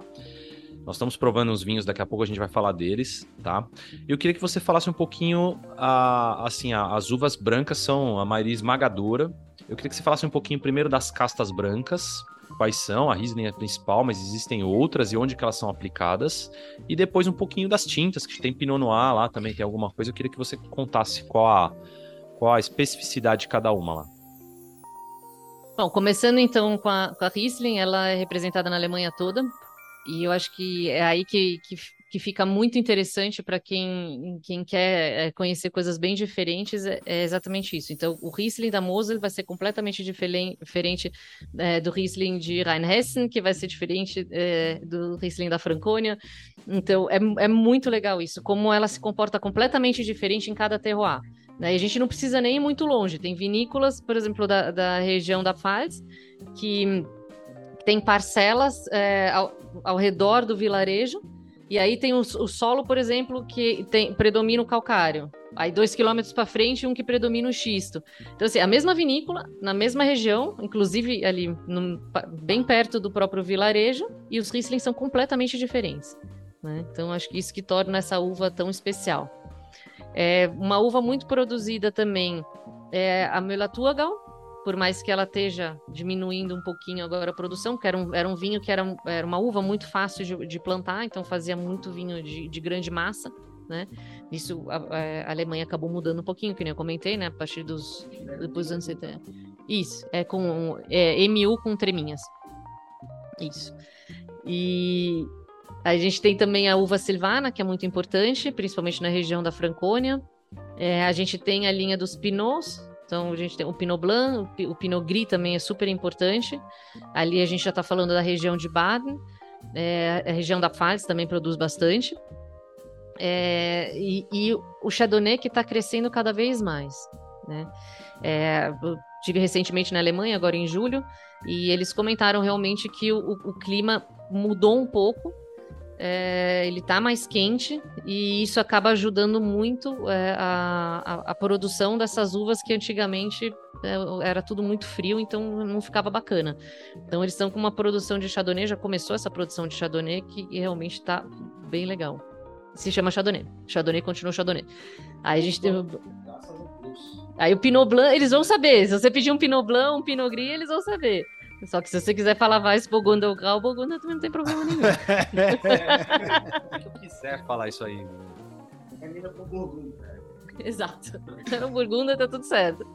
Nós estamos provando os vinhos, daqui a pouco a gente vai falar deles, tá? Eu queria que você falasse um pouquinho, a, assim, a, as uvas brancas são a maioria esmagadora. Eu queria que você falasse um pouquinho primeiro das castas brancas, quais são, a Riesling é a principal, mas existem outras e onde que elas são aplicadas. E depois um pouquinho das tintas, que tem Pinot Noir lá também, tem alguma coisa. Eu queria que você contasse qual a, qual a especificidade de cada uma lá. Bom, começando então com a, com a Riesling, ela é representada na Alemanha toda. E eu acho que é aí que, que que fica muito interessante para quem, quem quer é, conhecer coisas bem diferentes, é, é, exatamente isso. Então, o Riesling da Mosel vai ser completamente diferente é, do Riesling de Rheinhessen, que vai ser diferente é, do Riesling da Franconia. Então, é, é muito legal isso, como ela se comporta completamente diferente em cada terroir. Né? E a gente não precisa nem ir muito longe. Tem vinícolas, por exemplo, da, da região da Pfalz, que tem parcelas é, ao, redor do vilarejo, e aí tem o, o solo, por exemplo, que tem, predomina o calcário. Aí dois quilômetros para frente, um que predomina o xisto. Então, assim, a mesma vinícola, na mesma região, inclusive ali no, bem perto do próprio vilarejo, e os Riesling são completamente diferentes. Né? Então, acho que isso que torna essa uva tão especial. É uma uva muito produzida também é a Müller-Thurgau, por mais que ela esteja diminuindo um pouquinho agora a produção, que era um, era um vinho que era, era uma uva muito fácil de, de plantar, então fazia muito vinho de, de grande massa, né? Isso a, a, Alemanha acabou mudando um pouquinho, que nem eu comentei, né? A partir dos depois dos anos 70. Isso, é com é, MU com treminhas. Isso. E a gente tem também a uva silvana, que é muito importante, principalmente na região da Francônia. É, a gente tem a linha dos pinots, então a gente tem o Pinot Blanc, o Pinot Gris também é super importante. Ali a gente já está falando da região de Baden, é, a região da Pfalz também produz bastante. É, e, e, o Chardonnay que está crescendo cada vez mais. Né? É, tive recentemente na Alemanha, agora em julho, e eles comentaram realmente que o, o clima mudou um pouco é, ele está mais quente e isso acaba ajudando muito é, a, a, a, produção dessas uvas que antigamente é, era tudo muito frio, então não ficava bacana. Então eles estão com uma produção de Chardonnay, já começou essa produção de Chardonnay que realmente está bem legal. Se chama Chardonnay. Chardonnay continua Chardonnay. Aí a gente tem. Aí o Pinot Blanc, eles vão saber. Se você pedir um Pinot Blanc, um Pinot Gris, eles vão saber. Só que se você quiser falar vai Burgunda ou Grau, Burgunda também não tem problema nenhum. Se eu quiser falar isso aí. É mina pro Burgunda. Exato. No Burgunda tá tudo certo.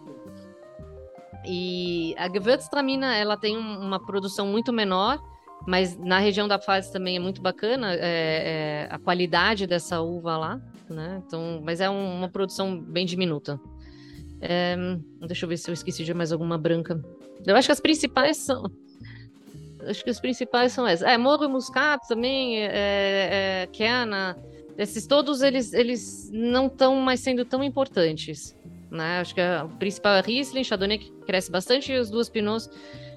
E a Gewürztraminer, ela tem uma produção muito menor, mas na região da Pfalz também é muito bacana é, é, a qualidade dessa uva lá, né? Então, mas é um, uma produção bem diminuta. É, deixa eu ver se eu esqueci de mais alguma branca. Eu acho que as principais são. Acho que as principais são essas. É, Morro e Muscato também, é, é, Kiana. Esses todos, eles, eles não estão mais sendo tão importantes. Né? Acho que a principal é Riesling, Chardonnay, que cresce bastante, e as duas Pinots,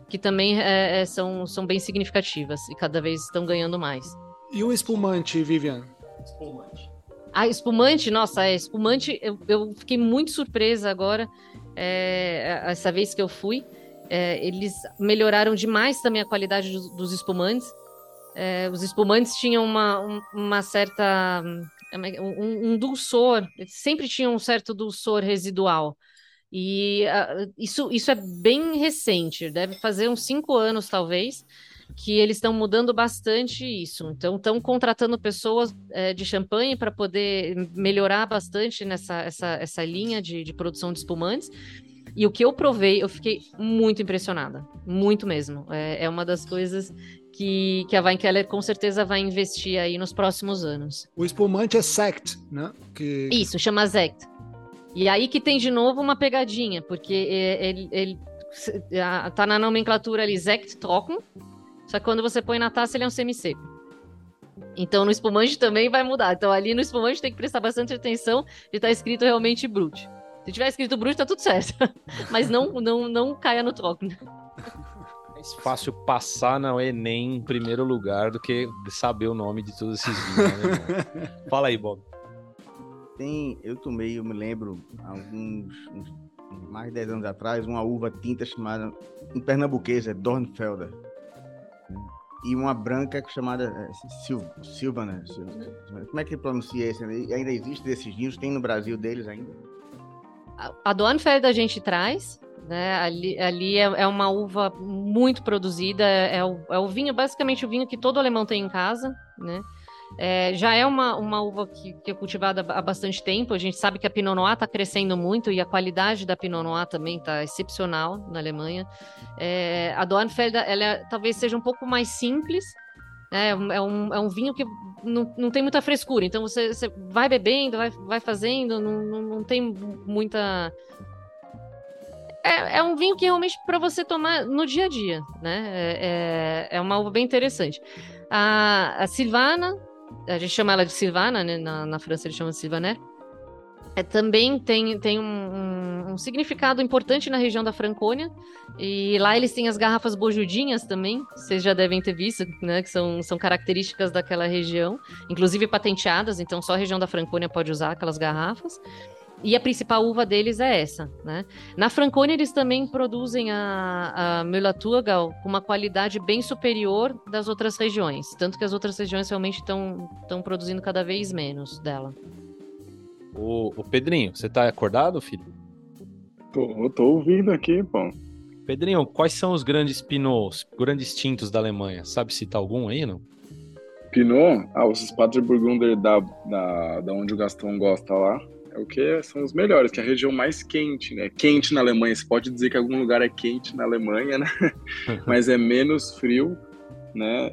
que também é, é, são, são bem significativas e cada vez estão ganhando mais. E o espumante, Vivian? Espumante. Ah, espumante, nossa, é espumante. Eu, eu fiquei muito surpresa agora, é, essa vez que eu fui. É, eles melhoraram demais também a qualidade dos, dos espumantes. É, os espumantes tinham uma, uma certa. Um, um dulçor, sempre tinham um certo dulçor residual. E uh, isso, isso é bem recente, deve fazer uns cinco anos, talvez, que eles estão mudando bastante isso. Então, estão contratando pessoas é, de champanhe para poder melhorar bastante nessa essa, essa linha de, de produção de espumantes. E o que eu provei, eu fiquei muito impressionada. Muito mesmo. É, é uma das coisas que, que a Weinkeller com certeza vai investir aí nos próximos anos. O espumante é Sect, né? Que... Isso, chama Sect. E aí que tem de novo uma pegadinha, porque ele, ele tá na nomenclatura ali Sect Trocken, só que quando você põe na taça ele é um semi-seco. Então no espumante também vai mudar. Então ali no espumante tem que prestar bastante atenção de estar tá escrito realmente Brut. Se tiver escrito Brut, tá tudo certo. Mas não, não, não caia no Trocken mais fácil passar no Enem em primeiro lugar do que saber o nome de todos esses vinhos. Né, Fala aí, Bob. Tem, eu tomei, eu me lembro, alguns uns, mais de 10 anos atrás, uma uva tinta chamada, em pernambuquesa, Dornfelder. E uma branca chamada é, Sil, Silvana. Como é que pronuncia esse? Ainda existe desses vinhos? Tem no Brasil deles ainda? A Dornfelder a gente traz, né? Ali, ali é, é, uma uva muito produzida, é, é o, é o vinho, basicamente o vinho que todo alemão tem em casa, né? É, já é uma, uma uva que, que, é cultivada há bastante tempo. A gente sabe que a Pinot Noir está crescendo muito e a qualidade da Pinot Noir também está excepcional na Alemanha. É, a Dornfelder, ela é, talvez seja um pouco mais simples. Né? É, um, é um vinho que não, não tem muita frescura. Então você, você vai bebendo, vai, vai fazendo, não, não, não tem muita é, é um vinho que realmente para você tomar no dia a dia, né? É, é, é uma uva bem interessante. A, a Silvana, a gente chama ela de Silvana, né? Na, na França eles chamam de Silvaner. É, também tem, tem um, um, significado importante na região da Franconia. E lá eles têm as garrafas bojudinhas também, vocês já devem ter visto, né? Que são, são características daquela região, inclusive patenteadas, então só a região da Franconia pode usar aquelas garrafas. E a principal uva deles é essa, né? Na Franconia eles também produzem a, a Müller-Thurgau com uma qualidade bem superior das outras regiões, tanto que as outras regiões realmente estão produzindo cada vez menos dela. O, o Pedrinho, você tá acordado, filho? Tô, tô ouvindo aqui, pô. Pedrinho, quais são os grandes pinots, grandes tintos da Alemanha? Sabe citar algum aí, não? Pinot? Ah, os Burgunder da, da, da onde o Gastão gosta lá. É o que são os melhores, que é a região mais quente, né? Quente na Alemanha, você pode dizer que algum lugar é quente na Alemanha, né? Mas é menos frio, né?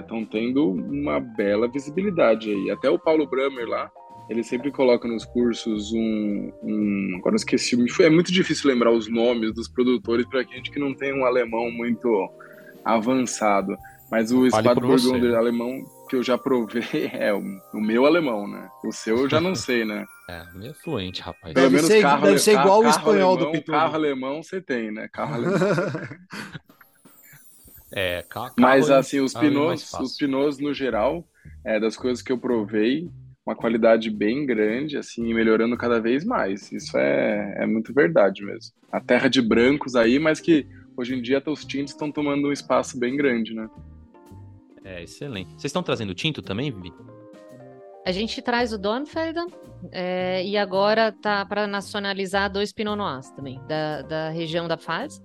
Estão é, tendo uma bela visibilidade aí. Até o Paulo Bramer lá, ele sempre coloca nos cursos um, um agora eu esqueci, é muito difícil lembrar os nomes dos produtores para gente que não tem um alemão muito avançado. Mas o Spadburgunder alemão que eu já provei é o, o, meu alemão, né? O seu eu já não sei, né? É, meio fluente, rapaz. Pelo deve menos ser, carro, deve ser igual carro, o espanhol alemão, do Pitu. Carro alemão você tem, né? Carro alemão. é, carro, Mas assim, os pinos, os pinos no geral, é das coisas que eu provei, uma qualidade bem grande, assim, melhorando cada vez mais. Isso é, é muito verdade mesmo. A terra de brancos aí, mas que hoje em dia os tintos estão tomando um espaço bem grande, né? É, excelente. Vocês estão trazendo tinto também, Vivi? A gente traz o Dornfelder é, e agora tá para nacionalizar dois Pinot Noirs também, da, da região da Pfalz.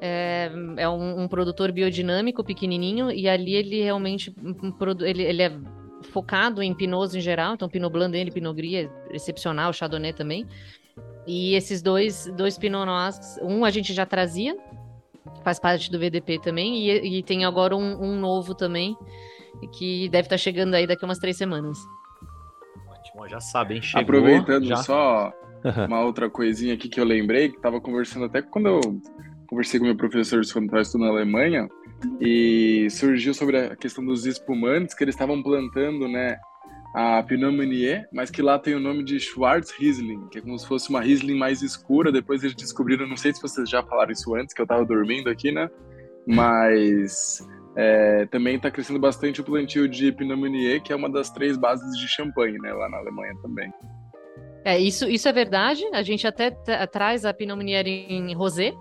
É, é um, um, produtor biodinâmico pequenininho e ali ele realmente ele, ele é focado em pinots em geral, então Pinot Blanc dele, Pinot Gris é excepcional, Chardonnay também. E esses dois, dois Pinot Noirs, um a gente já trazia, faz parte do VDP também, e, e tem agora um, um, novo também, que deve estar tá chegando aí daqui umas três semanas. Ótimo, já sabem, chegou. Aproveitando já... só uma outra coisinha aqui que eu lembrei, que estava conversando até quando eu conversei com meu professor de fantástico na Alemanha, e surgiu sobre a questão dos espumantes, que eles estavam plantando, né, a Pinot Meunier, mas que lá tem o nome de Schwarz Riesling, que é como se fosse uma Riesling mais escura. Depois eles descobriram, não sei se vocês já falaram isso antes, que eu estava dormindo aqui, né? Mas é, também está crescendo bastante o plantio de Pinot Meunier, que é uma das três bases de champanhe, né? Lá na Alemanha também. É, isso, isso é verdade. A gente até traz a Pinot Meunier em rosé,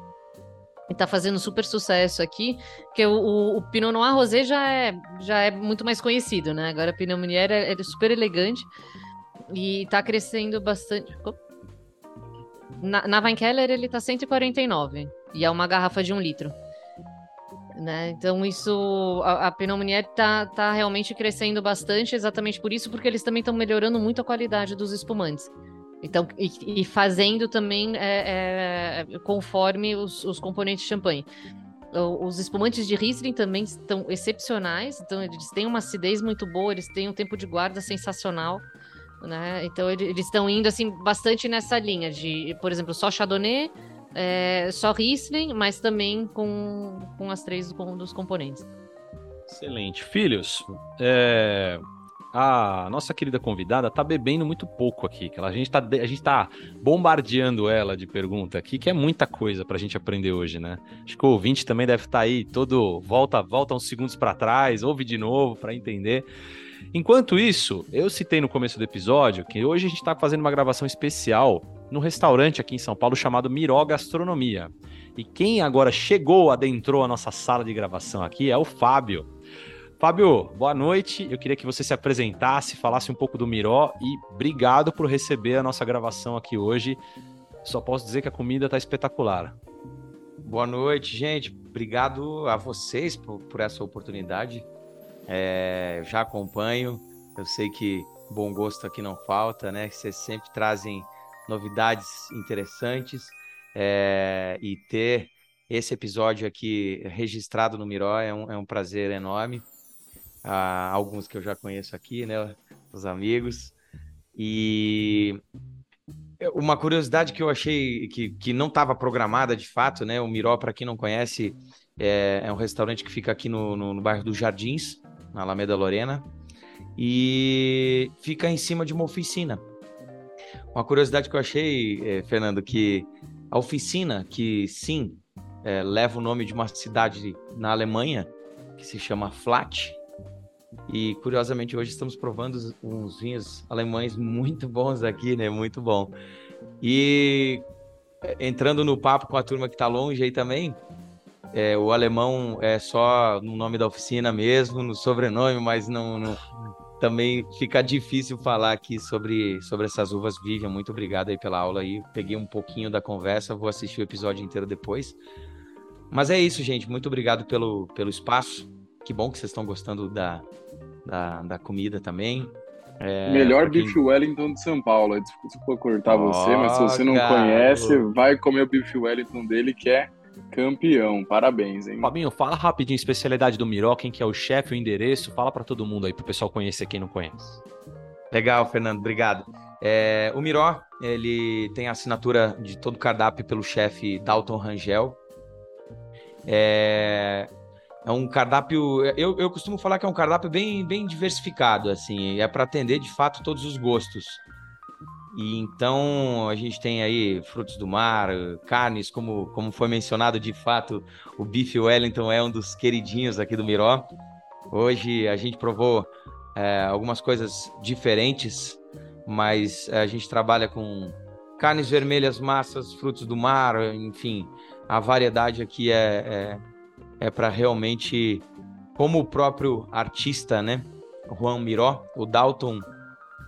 e tá fazendo super sucesso aqui, porque o, o, o, Pinot Noir Rosé já é, já é muito mais conhecido, né? Agora Pinot Meunier é, é super elegante e tá crescendo bastante. Na, na Weinkeller ele tá 149 e é uma garrafa de um litro. Né? Então isso, a, a Pinot Meunier tá, tá realmente crescendo bastante, exatamente por isso, porque eles também estão melhorando muito a qualidade dos espumantes. Então, e, e fazendo também é, é, conforme os, os componentes de champanhe. Os espumantes de Riesling também estão excepcionais, então eles têm uma acidez muito boa, eles têm um tempo de guarda sensacional. Né? Então eles estão indo assim bastante nessa linha de, por exemplo, só Chardonnay, é, só Riesling, mas também com, com as três com, dos componentes. Excelente. Filhos, é, a nossa querida convidada tá bebendo muito pouco aqui. Que a, gente tá, a gente tá bombardeando ela de pergunta aqui, que é muita coisa pra gente aprender hoje, né? Acho que o ouvinte também deve estar tá aí todo. Volta, volta uns segundos para trás, ouve de novo para entender. Enquanto isso, eu citei no começo do episódio que hoje a gente está fazendo uma gravação especial no restaurante aqui em São Paulo chamado Miró Gastronomia. E quem agora chegou, adentrou a nossa sala de gravação aqui é o Fábio. Fábio, boa noite. Eu queria que você se apresentasse, falasse um pouco do Miró e obrigado por receber a nossa gravação aqui hoje. Só posso dizer que a comida está espetacular. Boa noite, gente. Obrigado a vocês por, por essa oportunidade. É, já acompanho. Eu sei que bom gosto aqui não falta, né? Vocês sempre trazem novidades interessantes é, e ter esse episódio aqui registrado no Miró é um, é um prazer enorme a alguns que eu já conheço aqui, né? Os amigos. E uma curiosidade que eu achei que, que não estava programada de fato, né? O Miró, para quem não conhece, é, é, um restaurante que fica aqui no, no, no bairro dos Jardins, na Alameda Lorena, e fica em cima de uma oficina. Uma curiosidade que eu achei, é, Fernando, que a oficina, que sim, é, leva o nome de uma cidade na Alemanha, que se chama Flat, e curiosamente hoje estamos provando uns vinhos alemães muito bons aqui, né? Muito bom. E é, entrando no papo com a turma que está longe aí também, é, o alemão é só no nome da oficina mesmo, no sobrenome, mas não, não, também fica difícil falar aqui sobre, sobre essas uvas Vivian. Muito obrigado aí pela aula aí. Peguei um pouquinho da conversa, vou assistir o episódio inteiro depois. Mas é isso, gente. Muito obrigado pelo, pelo espaço. Que bom que vocês estão gostando da, da, da comida também. É, Melhor quem... bife Wellington de São Paulo. Desculpa cortar oh, você, mas se você não conhece, vai comer o bife Wellington dele, que é campeão. Parabéns, hein? Fabinho, fala rapidinho especialidade do Miró, quem que é o chefe, o endereço. Fala para todo mundo aí, pro pessoal conhecer quem não conhece. Legal, Fernando, obrigado. É, o Miró, ele tem a assinatura de todo o cardápio pelo chefe Dalton Rangel. É, é um cardápio. Eu, eu costumo falar que é um cardápio bem, bem diversificado, assim, é para atender de fato todos os gostos. E então a gente tem aí frutos do mar, carnes, como, como foi mencionado, de fato, o bife Wellington é um dos queridinhos aqui do Miró. Hoje a gente provou é, algumas coisas diferentes, mas a gente trabalha com carnes vermelhas, massas, frutos do mar, enfim, a variedade aqui é, é é para realmente, como o próprio artista, né, Juan Miró, o Dalton,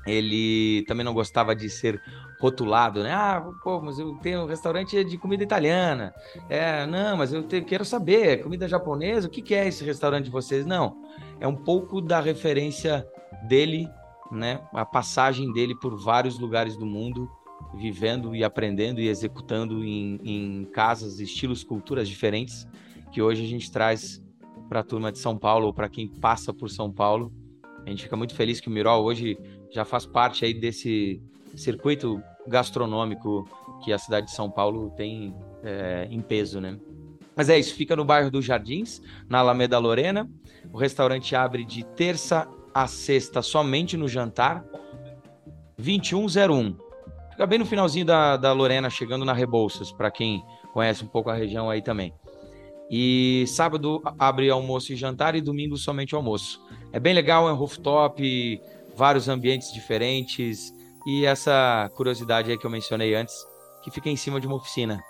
ele também não gostava de ser rotulado, né? Ah, pô, mas eu tenho um restaurante de comida italiana. É, não, mas eu te, quero saber, comida japonesa, o que, que é esse restaurante de vocês? Não, é um pouco da referência dele, né? A passagem dele por vários lugares do mundo, vivendo e aprendendo e executando em, em casas, estilos, culturas diferentes que hoje a gente traz para a turma de São Paulo ou para quem passa por São Paulo. A gente fica muito feliz que o Miró hoje já faz parte aí desse circuito gastronômico que a cidade de São Paulo tem é, em peso, né? Mas é isso, fica no bairro dos Jardins, na Alameda Lorena. O restaurante abre de terça a sexta somente no jantar, 2101. Fica bem no finalzinho da, da Lorena, chegando na Rebouças, para quem conhece um pouco a região aí também. E sábado abre almoço e jantar e domingo somente almoço. É bem legal, é um rooftop, vários ambientes diferentes e essa curiosidade aí que eu mencionei antes, que fica em cima de uma oficina.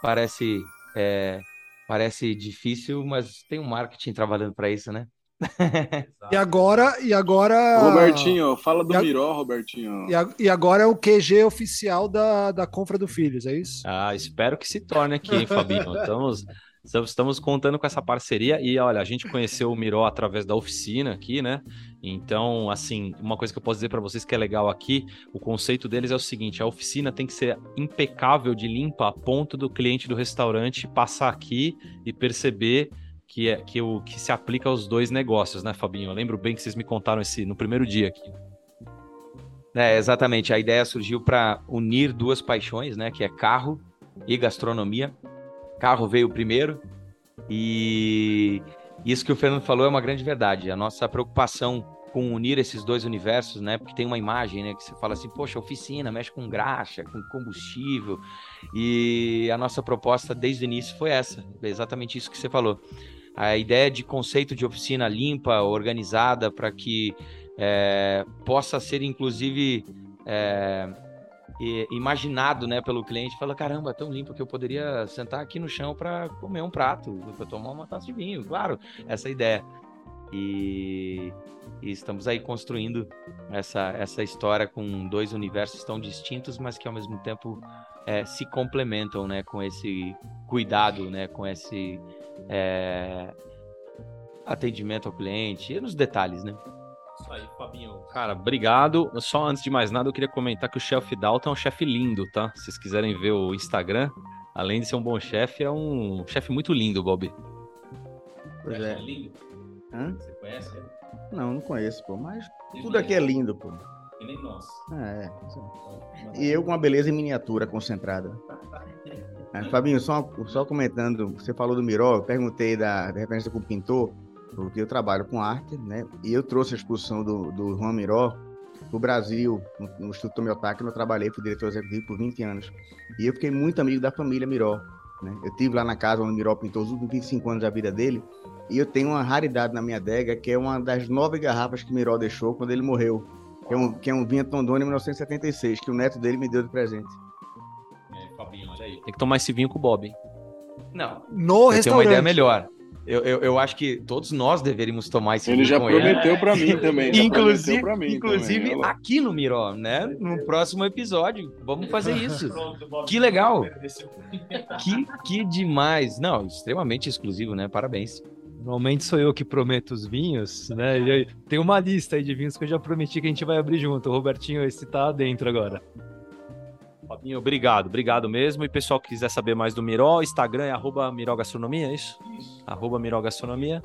Parece é, parece difícil, mas tem um marketing trabalhando para isso, né? e agora, e agora. Robertinho, fala do Miró, Robertinho. E, agora é o QG oficial da, da Confra do Filhos, é isso? Ah, espero que se torne aqui, hein, Fabinho? Estamos, estamos contando com essa parceria e olha, a gente conheceu o Miró através da oficina aqui, né? Então, assim, uma coisa que eu posso dizer para vocês que é legal aqui, o conceito deles é o seguinte: a oficina tem que ser impecável de limpa a ponto do cliente do restaurante passar aqui e perceber que é que, o, que se aplica aos dois negócios, né, Fabinho? Eu lembro bem que vocês me contaram esse no primeiro dia aqui. É, exatamente. A ideia surgiu para unir duas paixões, né, que é carro e gastronomia. Carro veio primeiro e isso que o Fernando falou é uma grande verdade. A nossa preocupação com unir esses dois universos, né? Porque tem uma imagem, né? Que você fala assim, poxa, oficina, mexe com graxa, com combustível. E a nossa proposta desde o início foi essa, exatamente isso que você falou. A ideia de conceito de oficina limpa, organizada, para que é, possa ser, inclusive, é, imaginado né, pelo cliente. Fala, caramba, tão limpo que eu poderia sentar aqui no chão para comer um prato, para tomar uma taça de vinho. Claro, essa é ideia. E, e, estamos aí construindo essa, essa história com dois universos tão distintos, mas que ao mesmo tempo é, se complementam, né, com esse cuidado, né, com esse é, atendimento ao cliente e nos detalhes, né? Isso aí, Fabinho. Cara, obrigado. Só antes de mais nada, eu queria comentar que o chefe Dalton é um chefe lindo, tá? Se vocês quiserem ver o Instagram, além de ser um bom chefe, é um chefe muito lindo, Bob. Pois é. lindo? Hã? Você conhece ele? Não, não conheço, pô. Mas tudo aqui é lindo, pô. E nem nós. É. E eu com uma beleza em miniatura concentrada. É, Fabinho, só, só comentando, você falou do Miró, eu perguntei da, da referência com o pintor, porque eu trabalho com arte, né? E eu trouxe a exposição do, do Juan Miró para o Brasil, no, no Instituto Tomiotaki, eu trabalhei, fui diretor executivo por 20 anos. E eu fiquei muito amigo da família Miró. Né? Eu tive lá na casa onde o Miró pintou os últimos 25 anos da vida dele, e eu tenho uma raridade na minha adega, que é uma das nove garrafas que Miró deixou quando ele morreu. Que é um, que é um vinho Tondoni 1976, que o neto dele me deu de presente. É, Fabinho, olha aí. Tem que tomar esse vinho com o Bob, hein? Não. No eu restaurante. tenho uma ideia melhor. Eu, eu, eu, acho que todos nós deveríamos tomar esse Ele já prometeu para mim também. inclusive, mim inclusive também, aqui no Miró, né? No próximo episódio. Vamos fazer isso. que legal. que, que demais. Não, extremamente exclusivo, né? Parabéns. Normalmente sou eu que prometo os vinhos, né? Tem uma lista aí de vinhos que eu já prometi que a gente vai abrir junto. O Robertinho, esse tá dentro agora. Fabinho, obrigado, obrigado mesmo. E pessoal que quiser saber mais do Miró, Instagram é arroba Miró Gastronomia, é isso? isso. Arroba Miró Gastronomia.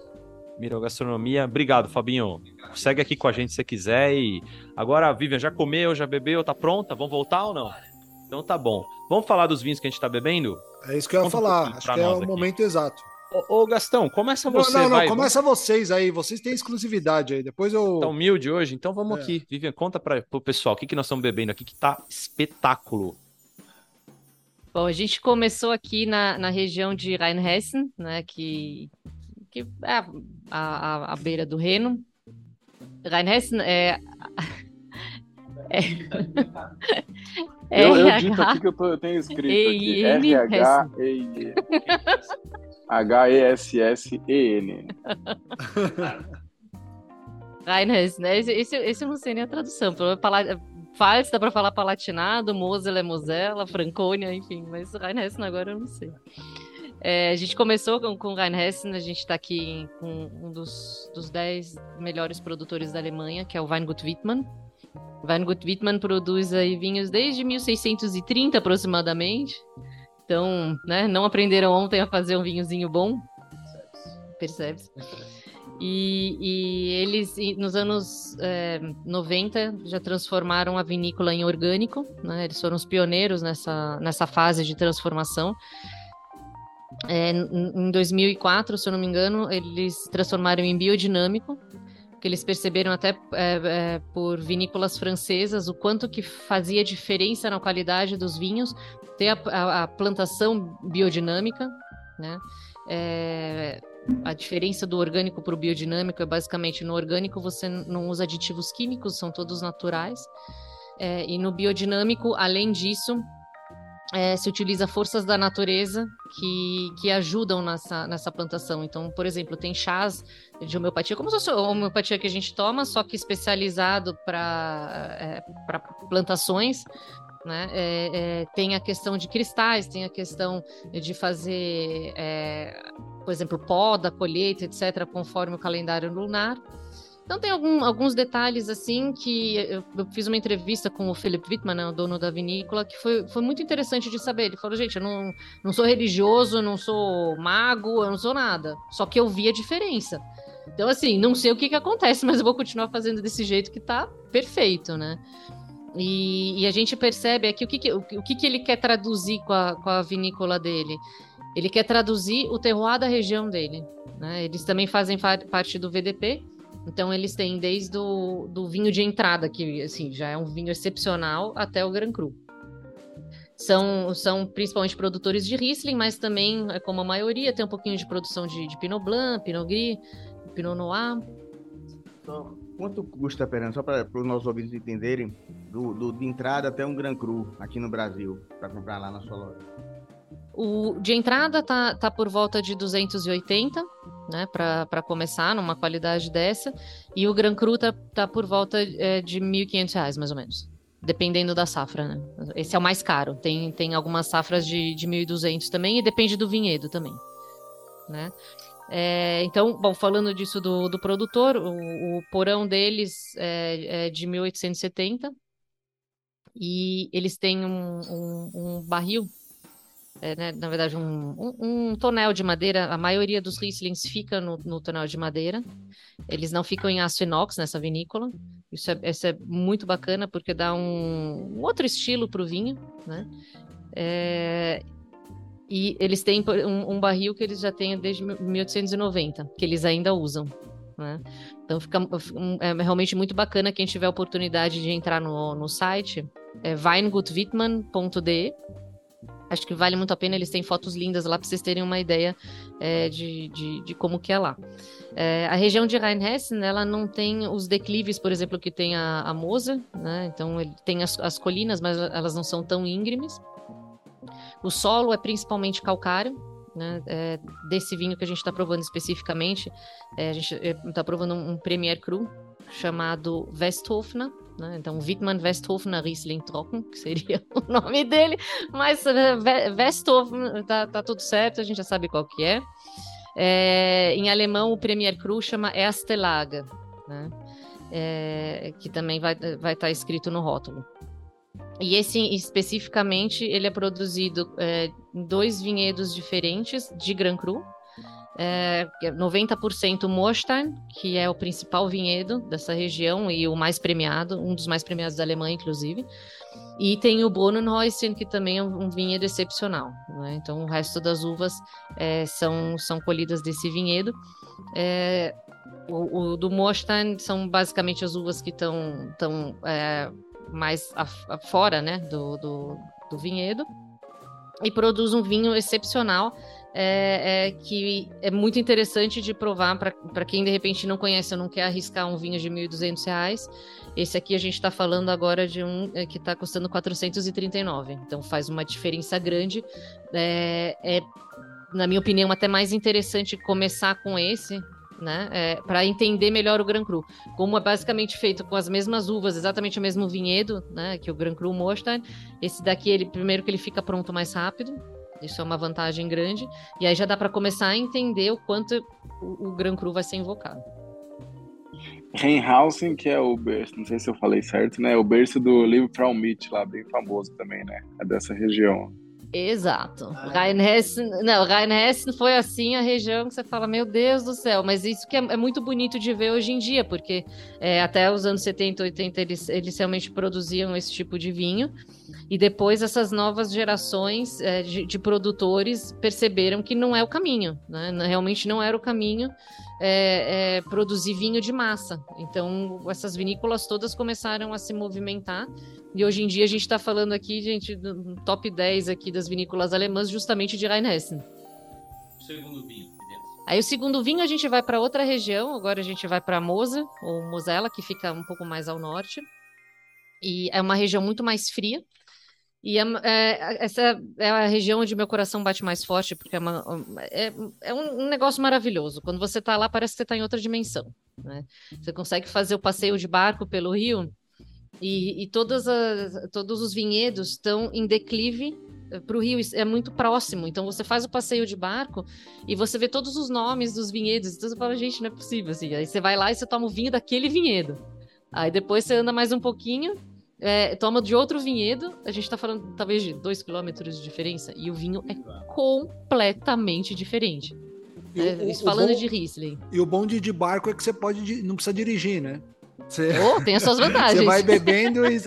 Miró Gastronomia. Obrigado, Fabinho. Segue aqui com a gente se você quiser. E agora, Vivian, já comeu, já bebeu, tá pronta? Vamos voltar ou não? Então tá bom. Vamos falar dos vinhos que a gente tá bebendo? É isso que eu ia falar. Um Acho que é o aqui. momento exato. Ô, ô, Gastão, começa você. Não, não, vai, começa vamos... vocês aí. Vocês têm exclusividade aí. Depois eu. Tá humilde hoje? Então vamos é. aqui. Vivian, conta para o pessoal o que, que nós estamos bebendo aqui que tá espetáculo. Bom, a gente começou aqui na, na região de Rheinhessen, né? Que, que é a, a, a beira do Reno. Rheinhessen é. é... Eu, eu dito aqui que eu, tô, eu tenho escrito aqui. R-H-E-I. H-E-S-S-E-N. Rheinhessen, né? Esse, esse, esse eu não sei nem a tradução. Faz, dá para falar palatinado, Mosel é Mosela, Franconia, enfim, mas Rheinhessen agora eu não sei. É, a gente começou com, com Rheinhessen, a gente está aqui com um dos, dos dez melhores produtores da Alemanha, que é o Weingut Wittmann. Weingut Wittmann produz aí vinhos desde 1630 aproximadamente. Então, né, não aprenderam ontem a fazer um vinhozinho bom. Percebe-se. E, e, eles, nos anos é, 90, já transformaram a vinícola em orgânico. Né? Eles foram os pioneiros nessa, nessa fase de transformação. É, em 2004, se eu não me engano, eles transformaram em biodinâmico, que eles perceberam até é, é, por vinícolas francesas o quanto que fazia diferença na qualidade dos vinhos ter a, a, a plantação biodinâmica, né? É, a diferença do orgânico para o biodinâmico é basicamente no orgânico você não usa aditivos químicos, são todos naturais. É, e no biodinâmico, além disso, é, se utiliza forças da natureza que, que ajudam nessa, nessa plantação. Então, por exemplo, tem chás de homeopatia, como se fosse a homeopatia que a gente toma, só que especializado para é, plantações. Né? É, é, tem a questão de cristais, tem a questão de fazer, é, por exemplo, poda, colheita, etc., conforme o calendário lunar. Então tem algum, alguns detalhes assim que eu, eu, fiz uma entrevista com o Philip Wittmann, né, o dono da vinícola, que foi, foi muito interessante de saber. Ele falou, gente, eu não, não sou religioso, não sou mago, eu não sou nada. Só que eu vi a diferença. Então, assim, não sei o que, que acontece, mas eu vou continuar fazendo desse jeito que tá perfeito, né? E, e a gente percebe aqui o que, que o, o que, que ele quer traduzir com a, com a vinícola dele. Ele quer traduzir o terroir da região dele. Né? Eles também fazem parte do VDP, então eles têm desde o do vinho de entrada, que assim, já é um vinho excepcional, até o Grand Cru. São, são principalmente produtores de Riesling, mas também, é como a maioria, tem um pouquinho de produção de, de Pinot Blanc, Pinot Gris, Pinot Noir. Então, quanto custa, Fernando, só para os nossos ouvintes entenderem, do, do, de entrada até um Grand Cru aqui no Brasil, para comprar lá na sua loja? O de entrada tá, tá por volta de 280, né, para começar, numa qualidade dessa, e o Gran Cru tá, tá por volta é, de 1.500 reais, mais ou menos, dependendo da safra, né? Esse é o mais caro, tem, tem algumas safras de, de 1.200 também, e depende do vinhedo também, né? É, então, bom, falando disso do, do produtor, o, o porão deles é, é de 1870 e eles têm um, um, um barril é, né, na verdade, um, um, um, tonel de madeira. A maioria dos Rieslings fica no, no, tonel de madeira. Eles não ficam em aço inox nessa vinícola. Isso é, isso é muito bacana porque dá um, um outro estilo para o vinho, né? É, e eles têm um, barril que eles já têm desde 1890, que eles ainda usam. Né? Então fica é realmente muito bacana quem tiver a oportunidade de entrar no, no site, é weingutwitman.de Acho que vale muito a pena, eles têm fotos lindas lá para vocês terem uma ideia é, de, de, de, como que é lá. É, a região de Rheinhessen, ela não tem os declives, por exemplo, que tem a, a Moser, né? Então ele tem as, as colinas, mas elas não são tão íngremes. O solo é principalmente calcário, né, é, desse vinho que a gente está provando especificamente, é, a gente está provando um, um Premier Cru chamado Westhofner, né? Então, Wittmann Westhofner Riesling Trocken, que seria o nome dele, mas Westhofner tá, tá, tudo certo, a gente já sabe qual que é. é em alemão, o Premier Cru chama Erste Lager, né? É, que também vai estar vai tá escrito no rótulo. E esse especificamente, ele é produzido é, em dois vinhedos diferentes de Gran Cru, é, 90% Mostein, que é o principal vinhedo dessa região e o mais premiado, um dos mais premiados da Alemanha, inclusive. E tem o Bohnenhäuschen, que também é um vinhedo excepcional. Né? Então, o resto das uvas é, são, são colhidas desse vinhedo. É, o, o, do Mostein são basicamente as uvas que estão tão, é, mais fora né, do, do, do vinhedo. E produz um vinho excepcional é, é, que é muito interessante de provar para quem de repente não conhece ou não quer arriscar um vinho de R$ 1.200. Esse aqui a gente está falando agora de um é, que está custando 439. Então faz uma diferença grande. É, é, na minha opinião, até mais interessante começar com esse. Né, é, para entender melhor o Gran Cru. Como é basicamente feito com as mesmas uvas, exatamente o mesmo vinhedo, né, que o Gran Cru Mostar. Esse daqui, ele primeiro que ele fica pronto mais rápido, isso é uma vantagem grande. E aí já dá para começar a entender o quanto o, o Gran Cru vai ser invocado. Reinhausen, que é o berço, não sei se eu falei certo, né? O berço do livro Traumit, lá, bem famoso também, né? É dessa região. Exato. Ah, Rheinhessen, não, Rheinhessen foi assim a região que você fala, meu Deus do céu, mas isso que é, é muito bonito de ver hoje em dia, porque é, até os anos 70, 80 eles, eles realmente produziam esse tipo de vinho, e depois essas novas gerações é, de, de, produtores perceberam que não é o caminho, né? realmente não era o caminho é, é, produzir vinho de massa. Então essas vinícolas todas começaram a se movimentar e hoje em dia a gente está falando aqui, gente, do top 10 aqui das vinícolas alemãs, justamente de Rheinhessen. O segundo vinho. Aí o segundo vinho a gente vai para outra região, agora a gente vai para Mosa, ou Mosela, que fica um pouco mais ao norte. E é uma região muito mais fria. E é, é, essa é a região onde meu coração bate mais forte, porque é, uma, é, é um, um, negócio maravilhoso. Quando você está lá, parece que você está em outra dimensão. Né? Você consegue fazer o passeio de barco pelo rio e, e as, todos os vinhedos estão em declive para o rio, é muito próximo. Então você faz o passeio de barco e você vê todos os nomes dos vinhedos. Então você fala, gente, não é possível. Assim. Aí você vai lá e você toma o vinho daquele vinhedo. Aí depois você anda mais um pouquinho é, toma de outro vinhedo, a gente tá falando talvez de dois quilômetros de diferença, e o vinho é completamente diferente. É, isso falando bom, de Riesling. E o bom de, de barco é que você pode não precisa dirigir, né? Você, oh, tem as suas vantagens. Você vai bebendo e.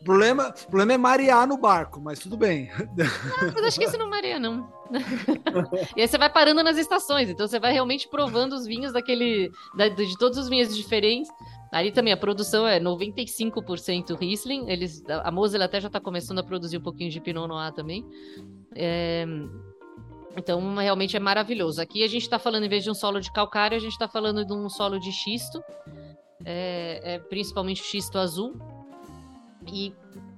O problema, o problema é marear no barco, mas tudo bem. Não, mas acho que esse não mareia, não. e aí você vai parando nas estações, então você vai realmente provando os vinhos daquele. Da, de todos os vinhos diferentes. Ali também a produção é 95% Riesling. Eles, a Mosel até já está começando a produzir um pouquinho de Pinot Noir também. É, então, realmente é maravilhoso. Aqui a gente está falando, em vez de um solo de calcário, a gente está falando de um solo de xisto, é, é principalmente xisto azul. E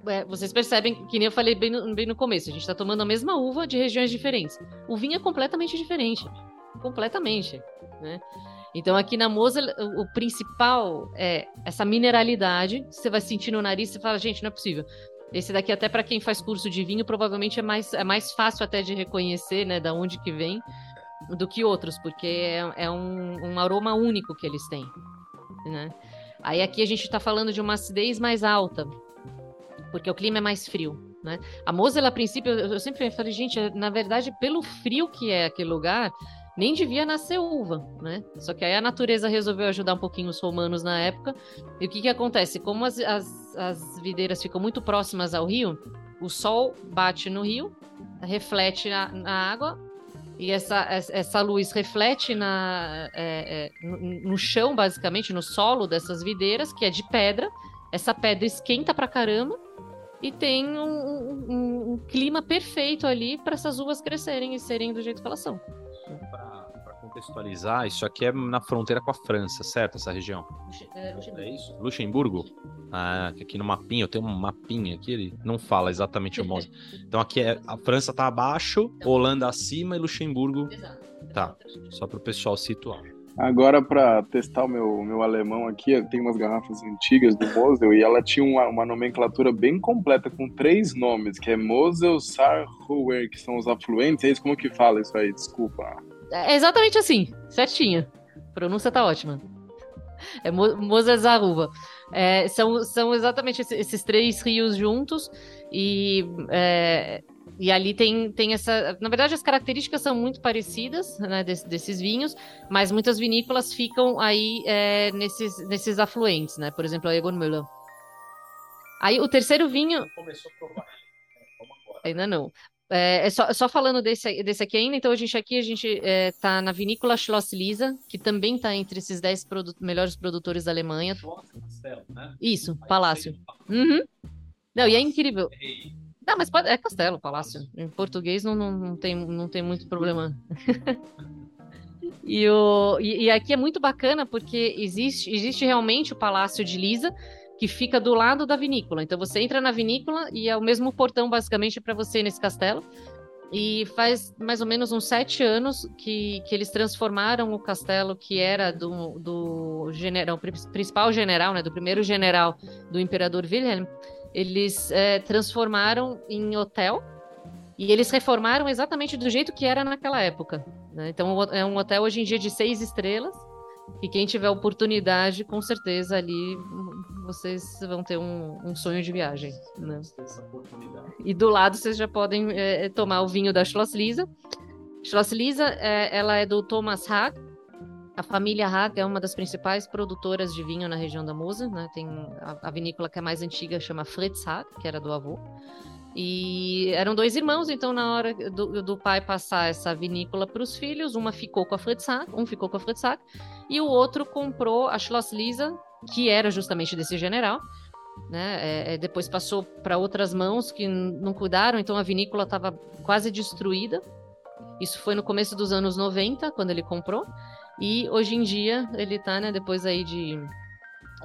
é, vocês percebem, que nem eu falei bem no, bem no começo, a gente está tomando a mesma uva de regiões diferentes. O vinho é completamente diferente. Completamente. Né? Então, aqui na Mosel, o, o principal é essa mineralidade. Você vai sentir no nariz e fala, gente, não é possível. Esse daqui, até para quem faz curso de vinho, provavelmente é mais, é mais fácil até de reconhecer, né, da onde que vem, do que outros, porque é, é um, um, aroma único que eles têm, né? Aí aqui a gente está falando de uma acidez mais alta, porque o clima é mais frio, né? A Mosel, a princípio, eu, sempre falei, gente, na verdade, pelo frio que é aquele lugar, nem devia nascer uva, né? Só que aí a natureza resolveu ajudar um pouquinho os romanos na época. E o que, que acontece? Como as, as, as videiras ficam muito próximas ao rio, o sol bate no rio, reflete na, na água, e essa, essa luz reflete na, é, é, no, chão, basicamente, no solo dessas videiras, que é de pedra. Essa pedra esquenta pra caramba e tem um, um, um clima perfeito ali para essas uvas crescerem e serem do jeito que elas são contextualizar, isso aqui é na fronteira com a França, certo? Essa região? É, é isso? Luxemburgo? Ah, aqui no mapinha, eu tenho um mapinha aqui, ele não fala exatamente o modo. Então aqui é a França tá abaixo, Holanda acima e Luxemburgo. Tá, só para o pessoal situar. Agora, para testar o meu, meu alemão aqui, eu tenho umas garrafas antigas do Mosel e ela tinha uma, uma nomenclatura bem completa com três nomes, que é Mosel, Sarhuer, que são os afluentes. É isso como que fala isso aí? Desculpa. É exatamente assim, certinho. A pronúncia tá ótima. É Mo. É, são, são exatamente esses, esses, três rios juntos e, é, e ali tem, tem essa. Na verdade, as características são muito parecidas né, desse, desses vinhos, mas muitas vinícolas ficam aí é, nesses, nesses afluentes, né? Por exemplo, a Egon Müller. Aí o terceiro vinho. Começou a provar. Ainda não. É, é só, só, falando desse, desse aqui ainda, então a gente aqui a gente está é, na vinícola Schloss Lisa, que também está entre esses 10 produ melhores produtores da Alemanha. Castelo, né? Isso, palácio. Uhum. Não, e é incrível. Não, mas pode, é castelo, palácio. Em português não, não, não, tem, não tem muito problema. e, o, e, e, aqui é muito bacana porque existe, existe realmente o Palácio de Lisa, que fica do lado da vinícola. Então você entra na vinícola e é o mesmo portão basicamente para você nesse castelo. E faz mais ou menos uns sete anos que, que eles transformaram o castelo que era do, do general, principal general, né, do primeiro general do imperador Wilhelm. Eles é, transformaram em hotel e eles reformaram exatamente do jeito que era naquela época. Né? Então é um hotel hoje em dia de seis estrelas e quem tiver oportunidade, com certeza ali vocês vão ter um, um sonho de viagem. Né? E do lado vocês já podem é, é, tomar o vinho da Schloss Lisa. Schloss Lisa, é, ela é do Thomas Haag. A família Haag é uma das principais produtoras de vinho na região da Mosel. Né? Tem a, a vinícola que é mais antiga chama Fritz Haag, que era do avô. E eram dois irmãos, então na hora do, do pai passar essa vinícola para os filhos, uma ficou com a Fritzhack, um ficou com a Fritzhack, e o outro comprou a Schloss Lisa, que era justamente desse general, né? É, é depois passou para outras mãos que não cuidaram, então a vinícola estava quase destruída. Isso foi no começo dos anos 90, quando ele comprou. E hoje em dia ele está, né, depois aí de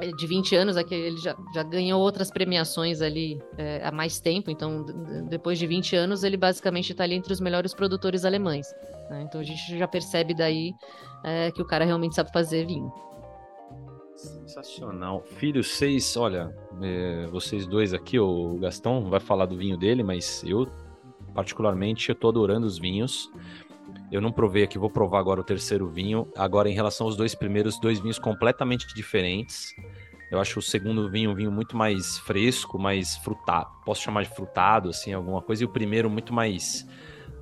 é, de 20 anos, aqui ele já, já ganhou outras premiações ali é, há mais tempo, então depois de 20 anos ele basicamente está ali entre os melhores produtores alemães. Né? Então a gente já percebe daí é, que o cara realmente sabe fazer vinho. Sensacional. Filho, vocês, olha, é, vocês dois aqui, o Gastão vai falar do vinho dele, mas eu, particularmente, eu tô adorando os vinhos. Eu não provei aqui, vou provar agora o terceiro vinho. Agora, em relação aos dois primeiros, dois vinhos completamente diferentes. Eu acho o segundo vinho um vinho muito mais fresco, mais frutado. Posso chamar de frutado, assim, alguma coisa. E o primeiro muito mais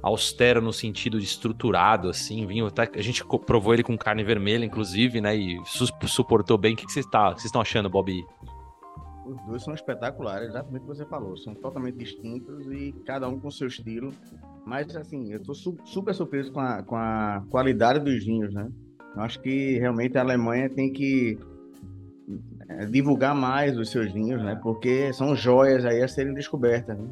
austero no sentido de estruturado, assim. Vinho, até, a gente provou ele com carne vermelha, inclusive, né? E su suportou bem. O que, vocês tá, estão achando, Bob? Os dois são espetaculares, exatamente o que você falou. São totalmente distintos e cada um com seu estilo. Mas, assim, eu estou su super surpreso com a, com a qualidade dos vinhos, né? Eu acho que realmente a Alemanha tem que divulgar mais os seus vinhos, né? Porque são joias aí a serem descobertas. Né?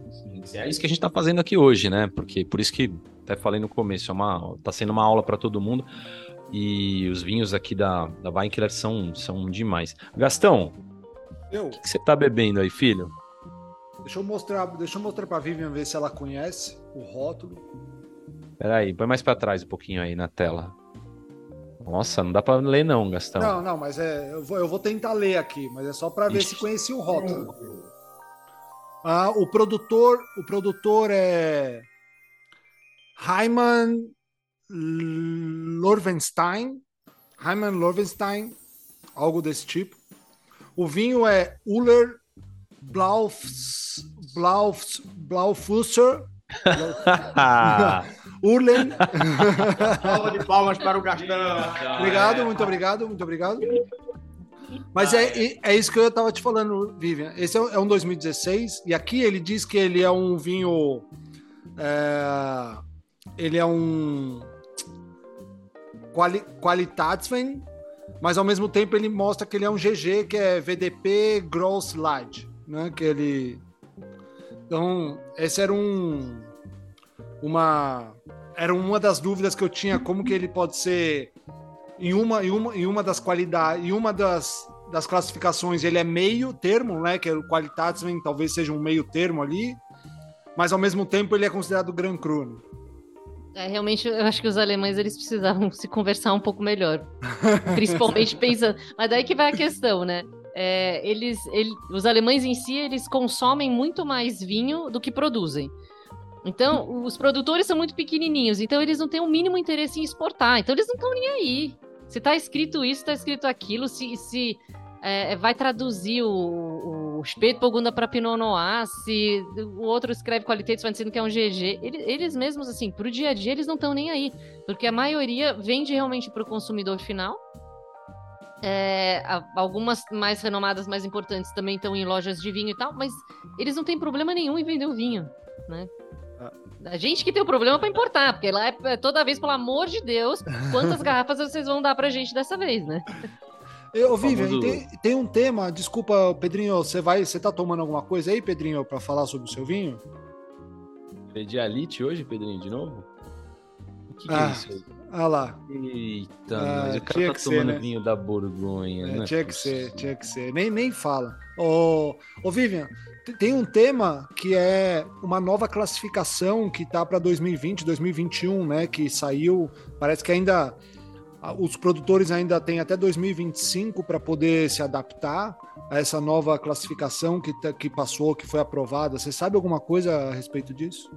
É isso que a gente está fazendo aqui hoje, né? Porque por isso que até falei no começo, é uma, tá sendo uma aula para todo mundo. E os vinhos aqui da, da Weinkler são, são demais. Gastão, eu? o que, que você tá bebendo aí, filho? Deixa eu mostrar, deixa eu mostrar para Vivian ver se ela conhece o rótulo. Peraí, põe mais para trás um pouquinho aí na tela. Nossa, não dá para ler não, Gastão. Não, não, mas é, eu vou, eu vou tentar ler aqui, mas é só para ver se conhecia o rótulo. Ah, o produtor, o produtor é Hyman Lorvenstein, Hyman Lorvenstein, algo desse tipo. O vinho é Uller Blaufs, Blaufs, Blaufusser. Urlen. Salva de palmas para o Gastão. obrigado, muito obrigado, muito obrigado. Mas é, é isso que eu estava te falando, Vivian. Esse é, um 2016 e aqui ele diz que ele é um vinho. É, ele é um quali, Qualitätswein, mas ao mesmo tempo ele mostra que ele é um GG, que é VDP Gross Light né? Que ele. Então, esse era um. Uma. Era uma das dúvidas que eu tinha, como que ele pode ser. Em uma, em uma, em uma das qualidades, em uma das, das classificações, ele é meio termo, né? Que é o Qualitatsman, talvez seja um meio termo ali, mas ao mesmo tempo ele é considerado Gran Cru. Né? É, realmente, eu acho que os alemães eles precisavam se conversar um pouco melhor. Principalmente pensando. Mas daí que vai a questão, né? É, eles, ele, os alemães em si, eles consomem muito mais vinho do que produzem. Então, os produtores são muito pequenininhos, então eles não têm o mínimo interesse em exportar. Então, eles não estão nem aí. Se está escrito isso, está escrito aquilo, se, se é, vai traduzir o, o Spätburgunder para Pinot Noir, se o outro escreve qualidades dizendo que é um GG, eles, eles mesmos, assim, para o dia a dia, eles não estão nem aí. Porque a maioria vende realmente para o consumidor final, é, algumas mais renomadas, mais importantes, também estão em lojas de vinho e tal, mas eles não têm problema nenhum em vender o vinho, né? Ah. A gente que tem o problema para importar, porque lá é, é toda vez, pelo amor de Deus, quantas garrafas vocês vão dar pra gente dessa vez, né? Eu, Vivian, famoso... tem, tem, um tema, desculpa, Pedrinho, você vai, você tá tomando alguma coisa aí, Pedrinho, para falar sobre o seu vinho? Pedialite hoje, Pedrinho, de novo? O que, que é ah. é isso aí? Ah lá. Eita, ah, mas o cara tá tomando né? vinho da Borgonha. É, né? Tinha que ser, tinha que ser. Nem, nem fala. Ô, ô Vivian, tem um tema que é uma nova classificação que tá para 2020, 2021, né? Que saiu. Parece que ainda. Os produtores ainda têm até 2025 para poder se adaptar a essa nova classificação que, tá, que passou, que foi aprovada. Você sabe alguma coisa a respeito disso?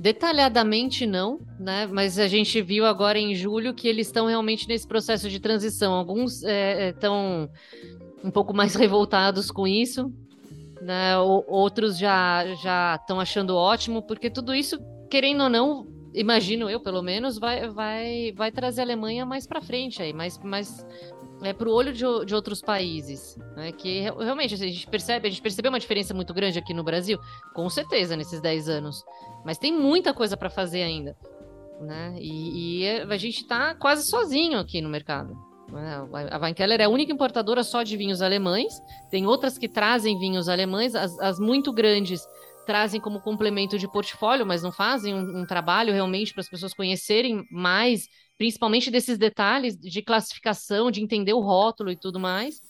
Detalhadamente não, né? Mas a gente viu agora em julho que eles estão realmente nesse processo de transição. Alguns estão é, um pouco mais revoltados com isso, né? O, outros já já estão achando ótimo, porque tudo isso, querendo ou não, imagino eu pelo menos, vai vai vai trazer a Alemanha mais para frente aí, mais mais é, para o olho de, de, outros países, né? Que realmente assim, a gente percebe, a gente percebeu uma diferença muito grande aqui no Brasil, com certeza nesses 10 anos, mas tem muita coisa para fazer ainda, né? E, e, a gente está quase sozinho aqui no mercado. Né? A Weinkeller é a única importadora só de vinhos alemães. Tem outras que trazem vinhos alemães, as, as muito grandes trazem como complemento de portfólio, mas não fazem um, um trabalho realmente para as pessoas conhecerem mais principalmente desses detalhes de classificação, de entender o rótulo e tudo mais.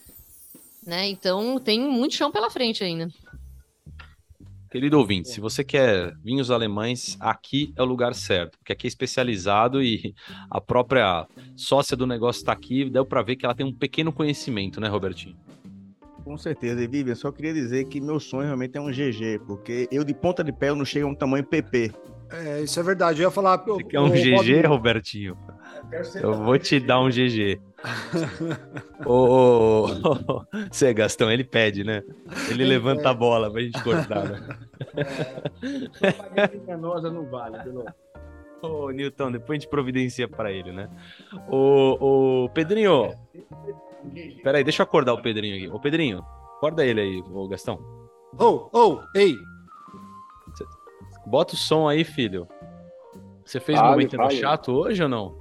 Né? Então tem muito chão pela frente ainda. Querido ouvinte, se você quer vinhos alemães, aqui é o lugar certo, porque aqui é especializado e a própria sócia do negócio está aqui, deu para ver que ela tem um pequeno conhecimento, né, Robertinho? Com certeza, e Vivian, só queria dizer que meu sonho realmente é um GG, porque eu de ponta de pé eu não chego a um tamanho PP. É, isso é verdade. Eu ia falar. Você quer um o, GG, Robertinho? Eu vou te dar um GG. ô, Você, Gastão, ele pede, né? Ele levanta a bola pra gente cortar, né? É, não vale, Ô, Nilton, depois a gente providencia para ele, né? Ô, ô, Pedrinho. Peraí, deixa eu acordar o Pedrinho aqui. Ô, Pedrinho, acorda ele aí, ô Gastão. Ô, oh, ô, oh, ei. Bota o som aí, filho. Você fez um momento chato hoje ou não?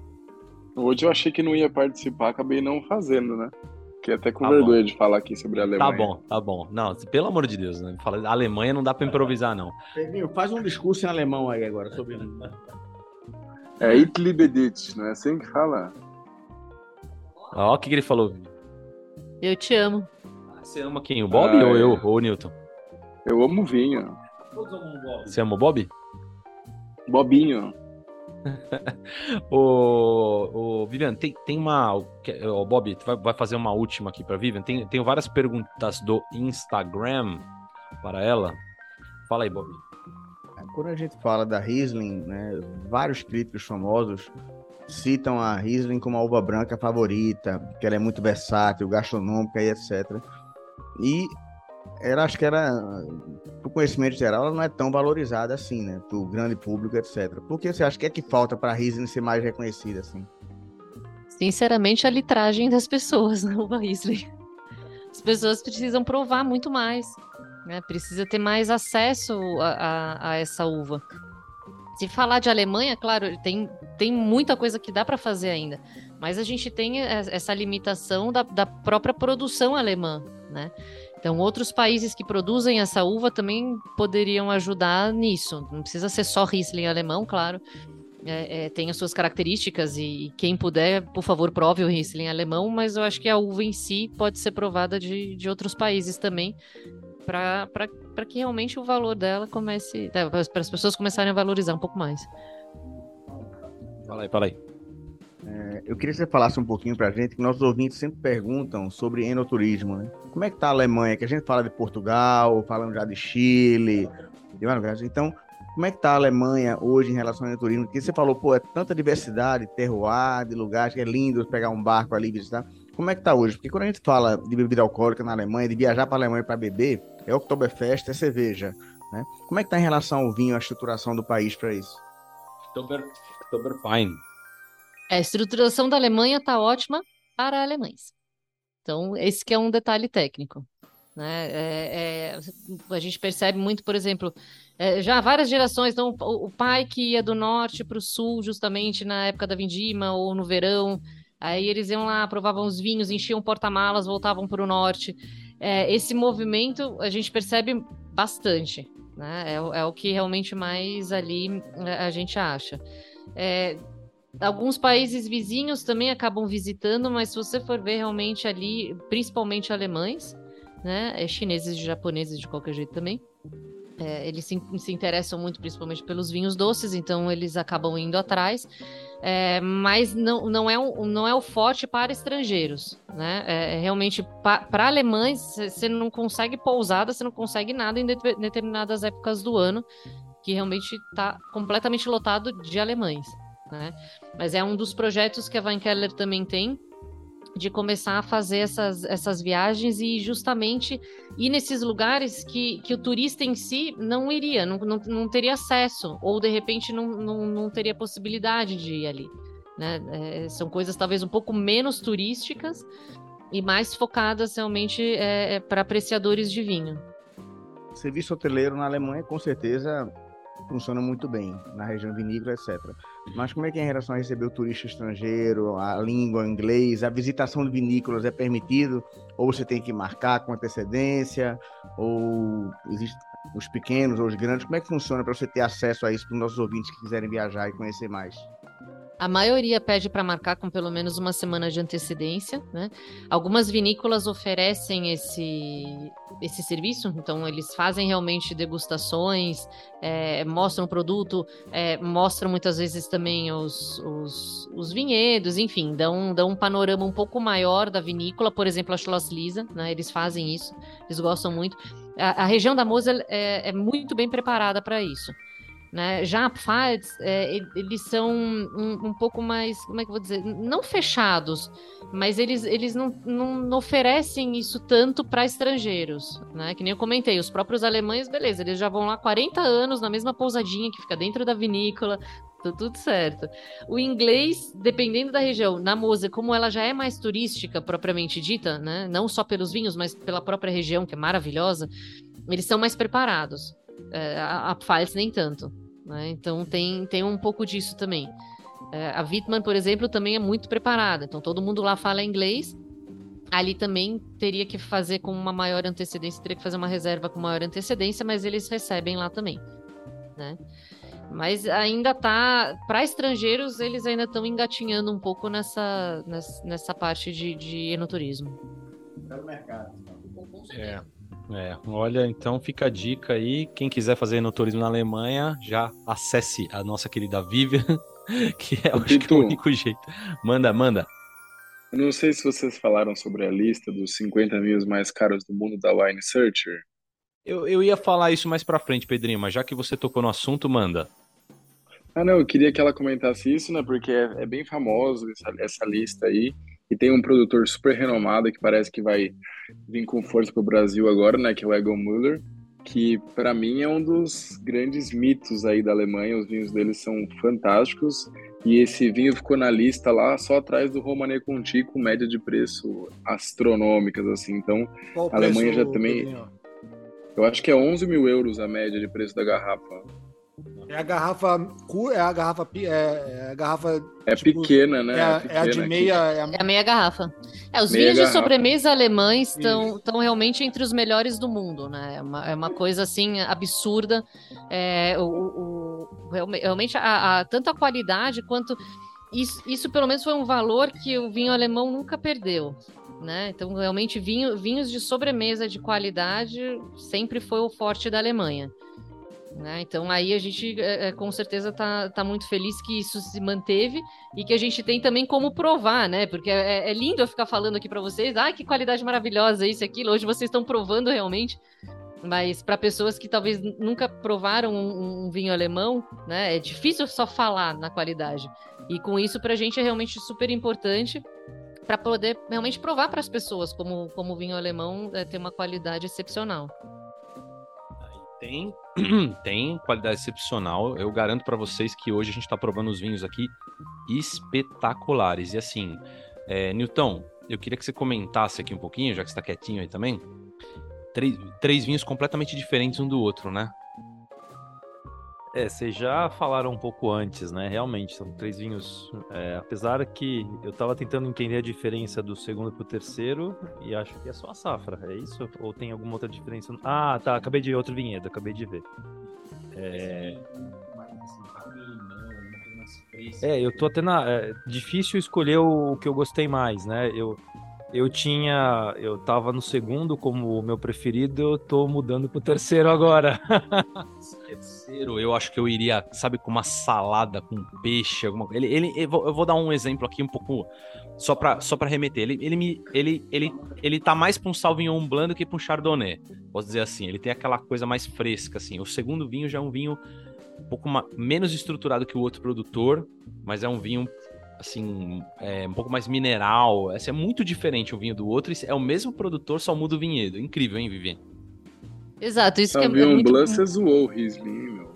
Hoje eu achei que não ia participar, acabei não fazendo, né? Fiquei até com tá vergonha bom. de falar aqui sobre a tá Alemanha. Tá bom, tá bom. Não, pelo amor de Deus, né? Fala, a Alemanha não dá pra improvisar, não. Pedrinho, faz um discurso em alemão aí agora sobre. É Itlibedit, não é assim que fala? Ó, o que, que ele falou. Eu te amo. Você ama quem? O Bob ah, ou é. eu, ou o Newton? Eu amo vinho. Você ama o Bob? Bobinho. o, o Vivian, tem, tem uma. O Bob, vai, vai fazer uma última aqui para Vivian. Tem, tem várias perguntas do Instagram para ela. Fala aí, Bob. Quando a gente fala da Riesling, né, vários críticos famosos citam a Riesling como a uva branca favorita, que ela é muito versátil, gastronômica e etc. E ela acho que era, pro conhecimento geral, ela não é tão valorizada assim, né? Pro grande público, etc. Por que você acha que é que falta para a Riesling ser mais reconhecida assim? Sinceramente, a litragem das pessoas na uva Riesling. As pessoas precisam provar muito mais, né? Precisa ter mais acesso a, a, a essa uva. Se falar de Alemanha, claro, tem, tem muita coisa que dá para fazer ainda, mas a gente tem essa limitação da, da própria produção alemã, né? Então, outros países que produzem essa uva também poderiam ajudar nisso. Não precisa ser só Riesling alemão, claro. É, é, tem as suas características e quem puder, por favor, prove o Riesling alemão, mas eu acho que a uva em si pode ser provada de, de outros países também, para que realmente o valor dela comece, é, para as pessoas começarem a valorizar um pouco mais. Fala aí, fala aí. É, eu queria que você falasse um pouquinho para a gente, que nossos ouvintes sempre perguntam sobre enoturismo, né? Como é que tá a Alemanha? Que a gente fala de Portugal, falando já de Chile, de vários Então, como é que tá a Alemanha hoje em relação ao enoturismo? Porque você falou, pô, é tanta diversidade, terroir, de lugares que é lindo pegar um barco ali e visitar. Como é que tá hoje? Porque quando a gente fala de bebida alcoólica na Alemanha, de viajar para a Alemanha para beber, é Oktoberfest, é cerveja, né? Como é que tá em relação ao vinho, a estruturação do país para isso? Oktober, Oktoberfine a estruturação da Alemanha está ótima para alemães. Então, esse que é um detalhe técnico. Né? É, é, a gente percebe muito, por exemplo, é, já várias gerações, então, o, o pai que ia do norte para o sul, justamente na época da vindima ou no verão, aí eles iam lá, provavam os vinhos, enchiam porta-malas, voltavam para o norte. É, esse movimento a gente percebe bastante. Né? É, é, o que realmente mais ali a gente acha. É, Alguns países vizinhos também acabam visitando, mas se você for ver realmente ali, principalmente alemães, né, é chineses e japoneses de qualquer jeito também, é, eles se, se, interessam muito principalmente pelos vinhos doces, então eles acabam indo atrás, é, mas não, não, é um, não é o forte para estrangeiros, né? É, é realmente para alemães você não consegue pousada, você não consegue nada em de, determinadas épocas do ano, que realmente está completamente lotado de alemães né? Mas é um dos projetos que a Van Keller também tem de começar a fazer essas, essas viagens e justamente ir nesses lugares que, que o turista em si não iria, não, não, não teria acesso, ou de repente não, não, não teria possibilidade de ir ali. Né? É, são coisas talvez um pouco menos turísticas e mais focadas realmente é, é para apreciadores de vinho. Serviço hoteleiro na Alemanha, com certeza, funciona muito bem na região vinícola, etc. Mas como é que é em relação a receber o turista estrangeiro, a língua, inglês, a visitação de vinícolas é permitido? Ou você tem que marcar com antecedência? Ou existe os pequenos ou os grandes? Como é que funciona para você ter acesso a isso para os nossos ouvintes que quiserem viajar e conhecer mais? A maioria pede para marcar com pelo menos uma semana de antecedência, né? Algumas vinícolas oferecem esse, esse serviço, então eles fazem realmente degustações, é, mostram o produto, é, mostram muitas vezes também os, os, os, vinhedos, enfim, dão, dão um panorama um pouco maior da vinícola, por exemplo, a Schloss Lisa, né? Eles fazem isso, eles gostam muito. A, a região da Mosel é, é muito bem preparada para isso. Né? Já Pfalz, é, eles são um, um, pouco mais, como é que eu vou dizer, não fechados, mas eles, eles não, não, não oferecem isso tanto para estrangeiros, né? Que nem eu comentei, os próprios alemães, beleza, eles já vão lá 40 anos na mesma pousadinha que fica dentro da vinícola, tá tudo certo. O inglês, dependendo da região, na Mose, como ela já é mais turística propriamente dita, né? Não só pelos vinhos, mas pela própria região, que é maravilhosa, eles são mais preparados. É, a, a Pfalz nem tanto. Né? Então tem, tem um pouco disso também. É, a Wittmann, por exemplo, também é muito preparada. Então todo mundo lá fala inglês. Ali também teria que fazer com uma maior antecedência, teria que fazer uma reserva com maior antecedência, mas eles recebem lá também. Né? Mas ainda tá. Para estrangeiros, eles ainda estão engatinhando um pouco nessa, nessa, nessa parte de, de enoturismo. Para o mercado. É. É, olha, então fica a dica aí. Quem quiser fazer no turismo na Alemanha, já acesse a nossa querida Vivian, que é, acho que é o único jeito. Manda, manda. Eu não sei se vocês falaram sobre a lista dos 50 vinhos mais caros do mundo da Wine Searcher. Eu, eu ia falar isso mais pra frente, Pedrinho, mas já que você tocou no assunto, manda. Ah, não, eu queria que ela comentasse isso, né? Porque é, é bem famoso essa, essa lista aí. E tem um produtor super renomado que parece que vai vir com força para o Brasil agora, né? Que é o Egon Müller, que para mim é um dos grandes mitos aí da Alemanha. Os vinhos deles são fantásticos. E esse vinho ficou na lista lá só atrás do Romanée Conti com média de preço astronômicas, assim. Então, a Alemanha já também... Eu acho que é 11 mil euros a média de preço da garrafa. É a garrafa. É a garrafa. É, é a garrafa. É tipo, pequena, né? É a, é a de meia. É a... é a... meia garrafa. É, os meia vinhos garrafa. de sobremesa alemães estão realmente entre os melhores do mundo, né? É uma, é uma coisa assim absurda. É, o, o, realmente, a, a, tanto a qualidade quanto. Isso, isso, pelo menos, foi um valor que o vinho alemão nunca perdeu. Né? Então, realmente, vinho, vinhos de sobremesa de qualidade sempre foi o forte da Alemanha. Né? Então aí a gente é, é, com certeza tá, tá muito feliz que isso se manteve e que a gente tem também como provar, né? Porque é, é lindo eu ficar falando aqui para vocês, ah, que qualidade maravilhosa isso e aquilo. Hoje vocês estão provando realmente, mas para pessoas que talvez nunca provaram um, um, vinho alemão, né? É difícil só falar na qualidade. E com isso para a gente é realmente super importante para poder realmente provar para as pessoas como, como o vinho alemão é, tem uma qualidade excepcional. Tem, tem qualidade excepcional. Eu garanto para vocês que hoje a gente está provando os vinhos aqui espetaculares. E assim, é, Newton, eu queria que você comentasse aqui um pouquinho, já que está quietinho aí também. Três, três vinhos completamente diferentes um do outro, né? É, vocês já falaram um pouco antes, né? Realmente, são três vinhos. É, apesar que eu tava tentando entender a diferença do segundo pro terceiro, e acho que é só a safra, é isso? Ou tem alguma outra diferença? Ah, tá, acabei de ver outro vinhedo, acabei de ver. É. É, eu tô até na. É difícil escolher o, o que eu gostei mais, né? Eu, eu tinha. Eu tava no segundo como o meu preferido, eu tô mudando pro terceiro agora. terceiro, eu acho que eu iria, sabe, com uma salada com peixe, alguma coisa. Ele, ele, eu, vou, dar um exemplo aqui um pouco. Só pra, só pra remeter. Ele, ele, me, ele, ele, ele tá mais pra um Sauvignon Blanc que pra um Chardonnay. Posso dizer assim. Ele tem aquela coisa mais fresca, assim. O segundo vinho já é um vinho um pouco menos estruturado que o outro produtor, mas é um vinho assim, é, um pouco mais mineral. Esse é muito diferente um vinho do outro. É o mesmo produtor, só muda o vinhedo. Incrível, hein, Vivian? Exato, isso Sabe, que é, é muito... Blanc você zoou o Riesling, meu.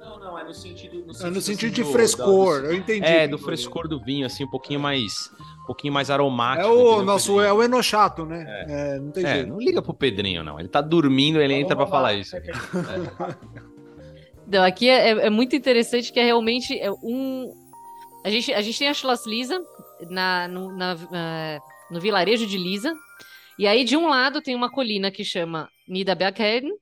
Não, não, é no sentido... No sentido, é no sentido assim, de frescor, do, eu entendi. É, do frescor do vinho, assim, um pouquinho mais... Um pouquinho mais aromático. É o nosso, é o enochato, né? É. é não tem é, jeito. Não liga pro Pedrinho, não. Ele tá dormindo, ele entra para falar isso. Aqui. Não, aqui é, é, muito interessante que é realmente um, a gente, a gente tem a Schloss Lisa na, no, na, uh, no vilarejo de Lisa. E aí, de um lado, tem uma colina que chama Niederbergheden.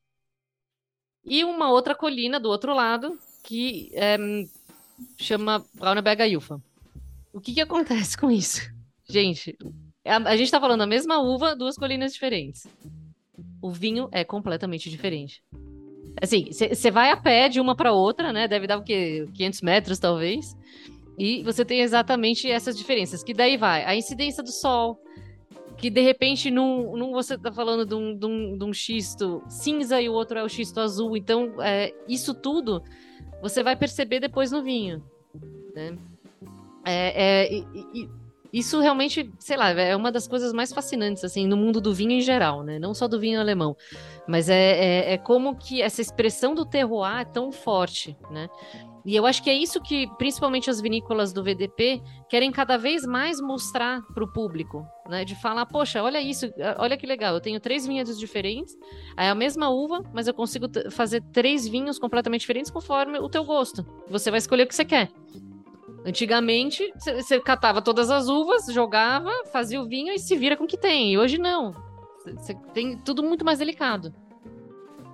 E uma outra colina do outro lado que é, chama Braunberger Jufa. o que, que acontece com isso? Gente, a, a gente está falando a mesma uva, duas colinas diferentes. O vinho é completamente diferente. Assim, você vai a pé de uma para outra, né? Deve dar o quê? 500 metros, talvez. E você tem exatamente essas diferenças. Que daí vai a incidência do sol, que de repente num, num você está falando de um, de, um, de um, xisto cinza e o outro é o xisto azul. Então, é, isso tudo você vai perceber depois no vinho. Né? É, é, e, e, isso realmente, sei lá, é uma das coisas mais fascinantes, assim, no mundo do vinho em geral, né? Não só do vinho alemão. Mas é, é, é como que essa expressão do terroir é tão forte, né? E eu acho que é isso que, principalmente as vinícolas do VDP, querem cada vez mais mostrar para o público, né? De falar, poxa, olha isso, olha que legal, eu tenho três vinhedos diferentes, é a mesma uva, mas eu consigo fazer três vinhos completamente diferentes conforme o teu gosto. Você vai escolher o que você quer. Antigamente, você catava todas as uvas, jogava, fazia o vinho e se vira com o que tem. E hoje não. Tem tudo muito mais delicado.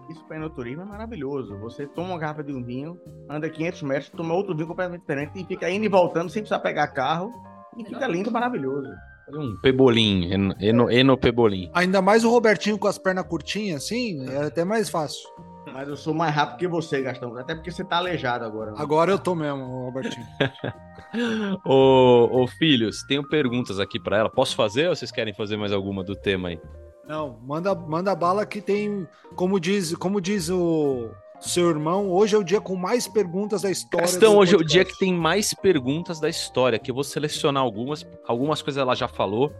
Isso para enoturismo é maravilhoso. Você toma uma garrafa de um vinho, anda 500 metros, toma outro vinho completamente diferente e fica indo e voltando sem precisar pegar carro. E fica lindo, maravilhoso. Um pebolim, eno, eno, eno pebolim. Ainda mais o Robertinho com as pernas curtinhas, assim, é até mais fácil. Mas eu sou mais rápido que você, Gastão. Até porque você tá aleijado agora. Né? Agora eu tô mesmo, Robertinho. ô, ô, filhos, tenho perguntas aqui para ela. Posso fazer ou vocês querem fazer mais alguma do tema aí? Não, manda, manda bala que tem, como diz, como diz o seu irmão, hoje é o dia com mais perguntas da história. Gastão, hoje é o dia que tem mais perguntas da história, que eu vou selecionar algumas, algumas coisas ela já falou,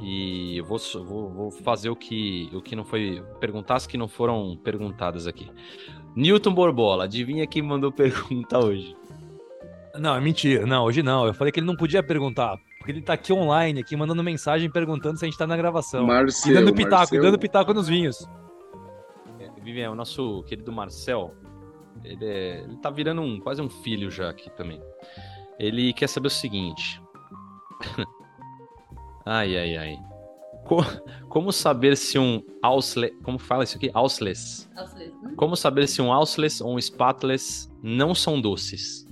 e eu vou, vou, vou fazer o que, o que não foi perguntar, as que não foram perguntadas aqui. Newton Borbola, adivinha quem mandou pergunta hoje? Não, é mentira. Não, hoje não. Eu falei que ele não podia perguntar, porque ele tá aqui online, aqui, mandando mensagem perguntando se a gente tá na gravação. Marcel, e dando pitaco, Marcel. dando pitaco nos vinhos. Vivian, o nosso querido Marcel, ele, é, ele tá virando um, quase um filho já aqui também. Ele quer saber o seguinte. ai, ai, ai. Co como saber se um Ausles... Como fala isso aqui? Ausles. Hum? Como saber se um Ausles ou um Spatles não são doces?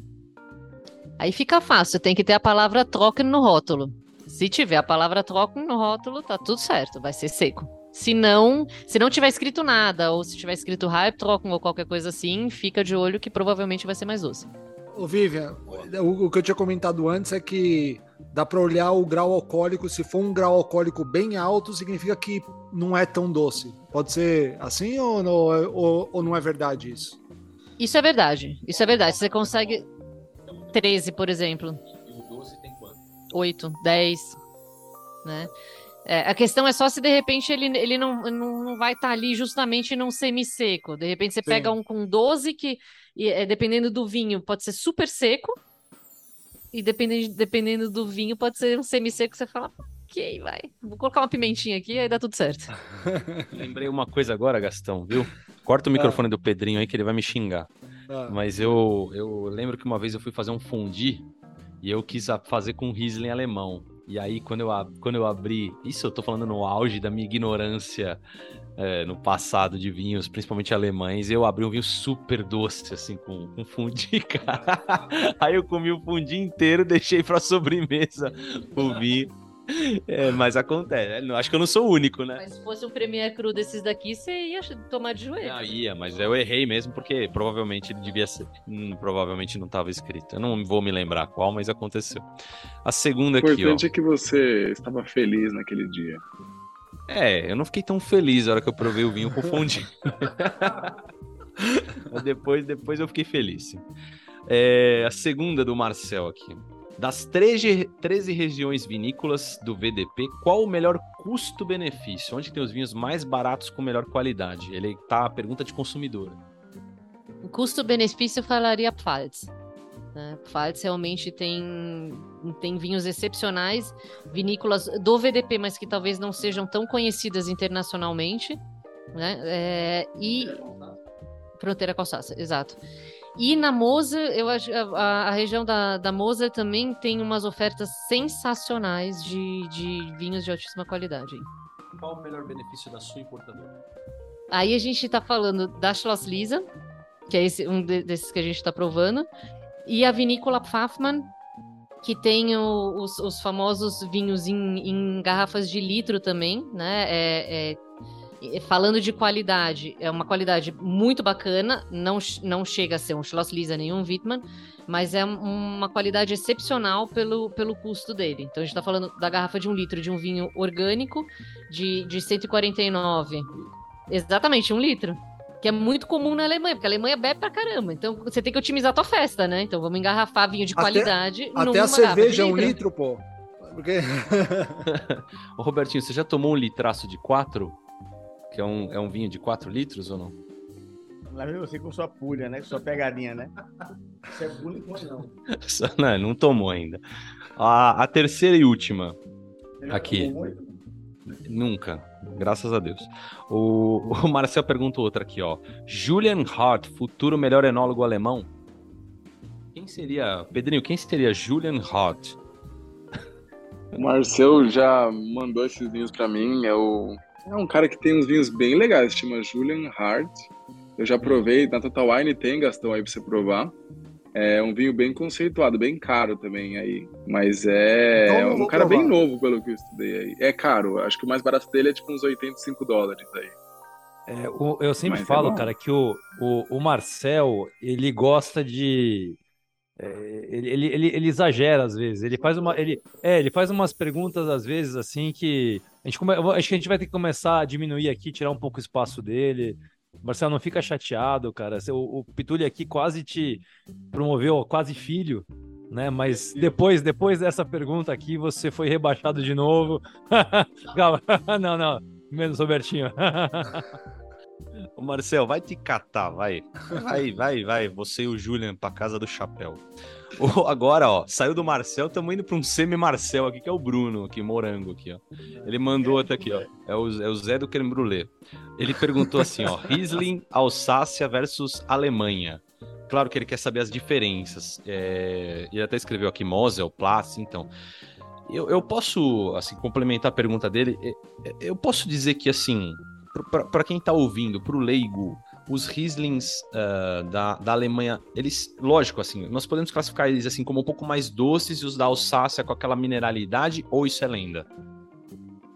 Aí fica fácil, tem que ter a palavra troca no rótulo. Se tiver a palavra troca no rótulo, tá tudo certo, vai ser seco. Se não, se não tiver escrito nada, ou se tiver escrito hype, trocam ou qualquer coisa assim, fica de olho que provavelmente vai ser mais doce. Ô, Vivian, o, o que eu tinha comentado antes é que dá para olhar o grau alcoólico. Se for um grau alcoólico bem alto, significa que não é tão doce. Pode ser assim ou não, ou, ou não é verdade isso? Isso é verdade. Isso é verdade. Você consegue 13, por exemplo. E o doce tem quanto? 8, 10, né? É, a questão é só se de repente ele, ele não, não, não vai estar tá ali justamente num semi-seco. De repente você Sim. pega um com 12 que, é, dependendo do vinho, pode ser super seco. E dependendo, dependendo do vinho, pode ser um semi-seco. Você fala, ok, vai. Vou colocar uma pimentinha aqui aí dá tudo certo. Lembrei uma coisa agora, Gastão, viu? Corta o microfone ah. do Pedrinho aí que ele vai me xingar. Ah. Mas eu, eu lembro que uma vez eu fui fazer um fundi e eu quis fazer com Riesling alemão. E aí, quando eu, quando eu abri. Isso eu tô falando no auge da minha ignorância é, no passado de vinhos, principalmente alemães. Eu abri um vinho super doce, assim, com, com fundi, cara. Aí eu comi o fundi inteiro, deixei pra sobremesa o vinho. É, mas acontece. Acho que eu não sou o único, né? Mas se fosse um Premier Cru desses daqui, você ia tomar de joelho. Ah, ia, mas eu errei mesmo, porque provavelmente ele devia ser. Hum, provavelmente não estava escrito. Eu não vou me lembrar qual, mas aconteceu. A segunda aqui, ó. O importante é que você estava feliz naquele dia. É, eu não fiquei tão feliz na hora que eu provei o vinho confundido. mas depois, depois eu fiquei feliz. É, a segunda do Marcel aqui. Das 13, 13 regiões vinícolas do VDP, qual o melhor custo-benefício? Onde tem os vinhos mais baratos com melhor qualidade? Ele tá a pergunta de consumidor. O custo-benefício eu falaria Pfalz. Né? Pfalz realmente tem, tem vinhos excepcionais, vinícolas do VDP, mas que talvez não sejam tão conhecidas internacionalmente. Né? É, e Fronteira com Alsácia, exato. E na Moser, eu acho a, a região da, da Moser também tem umas ofertas sensacionais de, de vinhos de altíssima qualidade. Qual o melhor benefício da sua importadora? Aí a gente está falando da Schloss Lisa, que é esse, um de, desses que a gente está provando, e a vinícola Pfaffmann, que tem o, os, os, famosos vinhos em, em, garrafas de litro também, né? É, é, falando de qualidade, é uma qualidade muito bacana, não, não chega a ser um Schloss Lisa nem um Wittmann, mas é uma qualidade excepcional pelo, pelo custo dele. Então a gente está falando da garrafa de um litro de um vinho orgânico de, de 149. Exatamente, um litro que é muito comum na Alemanha, porque a Alemanha bebe pra caramba. Então você tem que otimizar a tua festa, né? Então vamos engarrafar vinho de qualidade. Até, até a cerveja é um litro, pô. Porque... Ô, Robertinho, você já tomou um litraço de quatro? Que é um, é um vinho de quatro litros ou não? Lá vem você com sua pulha, né? Com sua pegadinha, né? Isso é pulha não. não. Não tomou ainda. A, a terceira e última. Aqui. Nunca. Graças a Deus. O, o Marcel pergunta outra aqui, ó. Julian Hart, futuro melhor enólogo alemão. Quem seria, Pedrinho, quem seria Julian Hart? O Marcel já mandou esses vinhos para mim. É, o, é um cara que tem uns vinhos bem legais, chama Julian Hart. Eu já provei, na Total Wine tem, Gastão, aí pra você provar. É um vinho bem conceituado, bem caro também aí. Mas é então, um cara provar. bem novo, pelo que eu estudei aí. É caro, acho que o mais barato dele é tipo uns 85 dólares aí. É, o, eu sempre Mas é falo, é cara, que o, o, o, Marcel, ele gosta de. É, ele, ele, ele, ele, exagera às vezes. Ele faz, uma, ele, é, ele faz umas perguntas às vezes assim que. A gente come, acho que a gente vai ter que começar a diminuir aqui, tirar um pouco o espaço dele. Marcelo, não fica chateado, cara. O, o Pituli aqui quase te promoveu, quase filho, né? Mas depois, depois dessa pergunta aqui, você foi rebaixado de novo. Não, não, menos Robertinho. Marcel, vai te catar, vai. Vai, vai, vai. Você e o Julian pra casa do chapéu. Agora, ó, saiu do Marcel, estamos indo para um semi-Marcel aqui, que é o Bruno, aqui, morango aqui, ó. Ele mandou até aqui, ó. É o, é o Zé do Creme Brulee. Ele perguntou assim, ó, Riesling, Alsácia versus Alemanha. Claro que ele quer saber as diferenças. É... Ele até escreveu aqui Mosel, Platz, então. Eu, eu posso, assim, complementar a pergunta dele. Eu posso dizer que, assim, para quem está ouvindo, para o leigo, os Rieslings uh, da, da Alemanha, eles, lógico, assim, nós podemos classificar eles assim como um pouco mais doces e os da Alsácia com aquela mineralidade, ou isso é lenda?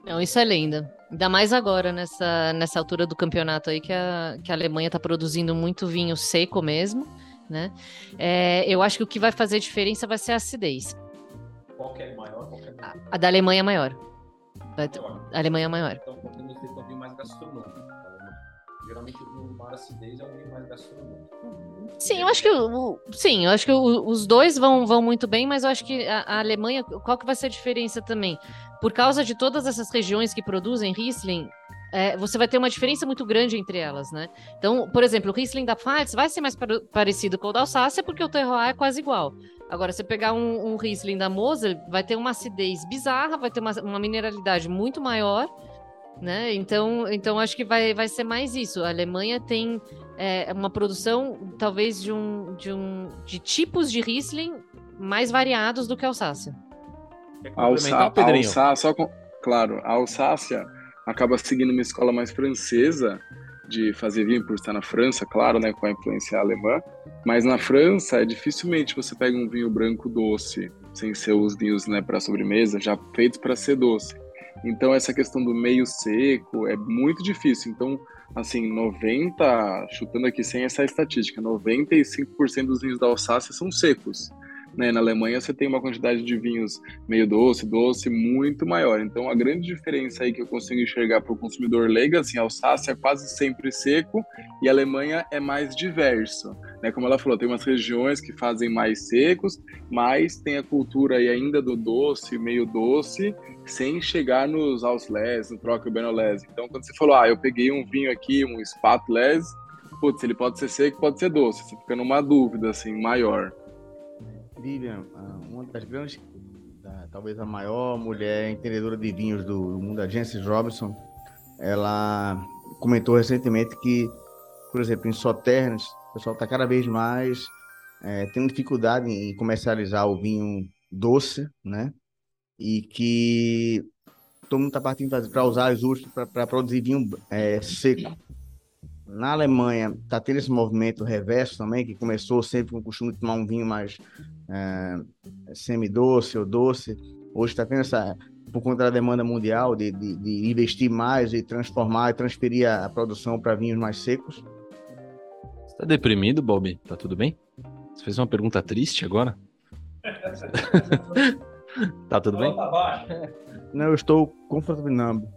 Não, isso é lenda. Ainda mais agora, nessa, nessa altura do campeonato aí, que a, que a Alemanha está produzindo muito vinho seco mesmo, né? É, eu acho que o que vai fazer diferença vai ser a acidez. Qual que é maior? Qual é a, a da Alemanha é maior. Vai, a Alemanha é maior. Então, podemos ter um vinho mais gastronômico. Geralmente o maior acidez é vinho mais gastronômico. Sim, eu acho que o, sim, eu acho que o, os dois vão, vão muito bem, mas eu acho que a, a, Alemanha, qual que vai ser a diferença também? Por causa de todas essas regiões que produzem Riesling, é, você vai ter uma diferença muito grande entre elas, né? Então, por exemplo, o Riesling da Pfalz vai ser mais parecido com o da Alsácia porque o terroir é quase igual. Agora, você pegar um, um Riesling da Mosel, vai ter uma acidez bizarra, vai ter uma, uma mineralidade muito maior, né? Então, então acho que vai, vai ser mais isso. A Alemanha tem é, uma produção, talvez, de, um, de, um, de tipos de Riesling mais variados do que a Alsácia. A, Alsá a Alsácia, só com, claro, a Alsácia acaba seguindo uma escola mais francesa de fazer vinho por estar na França, claro, né, com a influência alemã. Mas na França, é dificilmente você pega um vinho branco doce, sem ser os vinhos né, para sobremesa, já feitos para ser doce. Então, essa questão do meio seco é muito difícil. Então, assim, 90, chutando aqui sem essa estatística, 95% dos vinhos da Alsácia são secos. Né? Na Alemanha você tem uma quantidade de vinhos meio doce, doce, muito maior. Então a grande diferença aí que eu consigo enxergar para o consumidor leigo, assim, a Alsácia é quase sempre seco e a Alemanha é mais diverso. Né? Como ela falou, tem umas regiões que fazem mais secos, mas tem a cultura aí ainda do doce, meio doce, sem chegar nos Auslese, no Troca Benolese. Então quando você falou, ah, eu peguei um vinho aqui, um Spatlese, putz, ele pode ser seco, pode ser doce. Você fica numa dúvida, assim, maior. Vivian, uma das grandes, talvez a maior mulher entendedora de vinhos do, mundo, a Jancis Robinson, ela comentou recentemente que, por exemplo, em Soternes, pessoal está cada vez mais é, tendo dificuldade em comercializar o vinho doce, né? E que todo mundo está partindo para usar as ustras para produzir vinho é, seco. Na Alemanha está tendo esse movimento reverso também, que começou sempre com o costume de tomar um vinho mais é, semi-doce ou doce. Hoje está tendo essa, por conta da demanda mundial, de, de, de investir mais e transformar e transferir a, a produção para vinhos mais secos. Você tá deprimido, Bob? Tá tudo bem? Você fez uma pergunta triste agora? tá tudo bem? Não, eu estou confortável.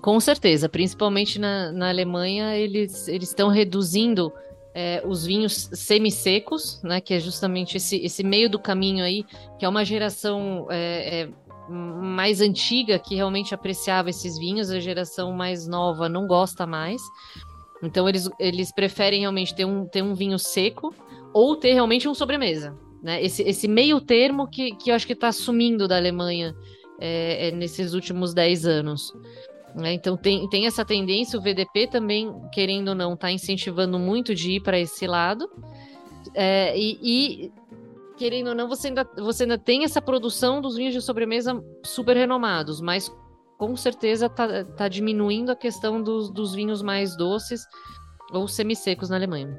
Com certeza, principalmente na, na Alemanha, eles estão reduzindo é, os vinhos semi-secos, né, que é justamente esse, esse meio do caminho aí, que é uma geração é, é, mais antiga que realmente apreciava esses vinhos, a geração mais nova não gosta mais. Então eles, eles preferem realmente ter um, ter um vinho seco ou ter realmente um sobremesa. Né? Esse, esse meio termo que, que eu acho que está sumindo da Alemanha é, é, nesses últimos 10 anos. Né? Então tem, tem essa tendência, o VDP também, querendo ou não, está incentivando muito de ir para esse lado. É, e, e, querendo ou não, você ainda, você ainda tem essa produção dos vinhos de sobremesa super renomados, mas com certeza está tá diminuindo a questão dos, dos vinhos mais doces ou semissecos na Alemanha.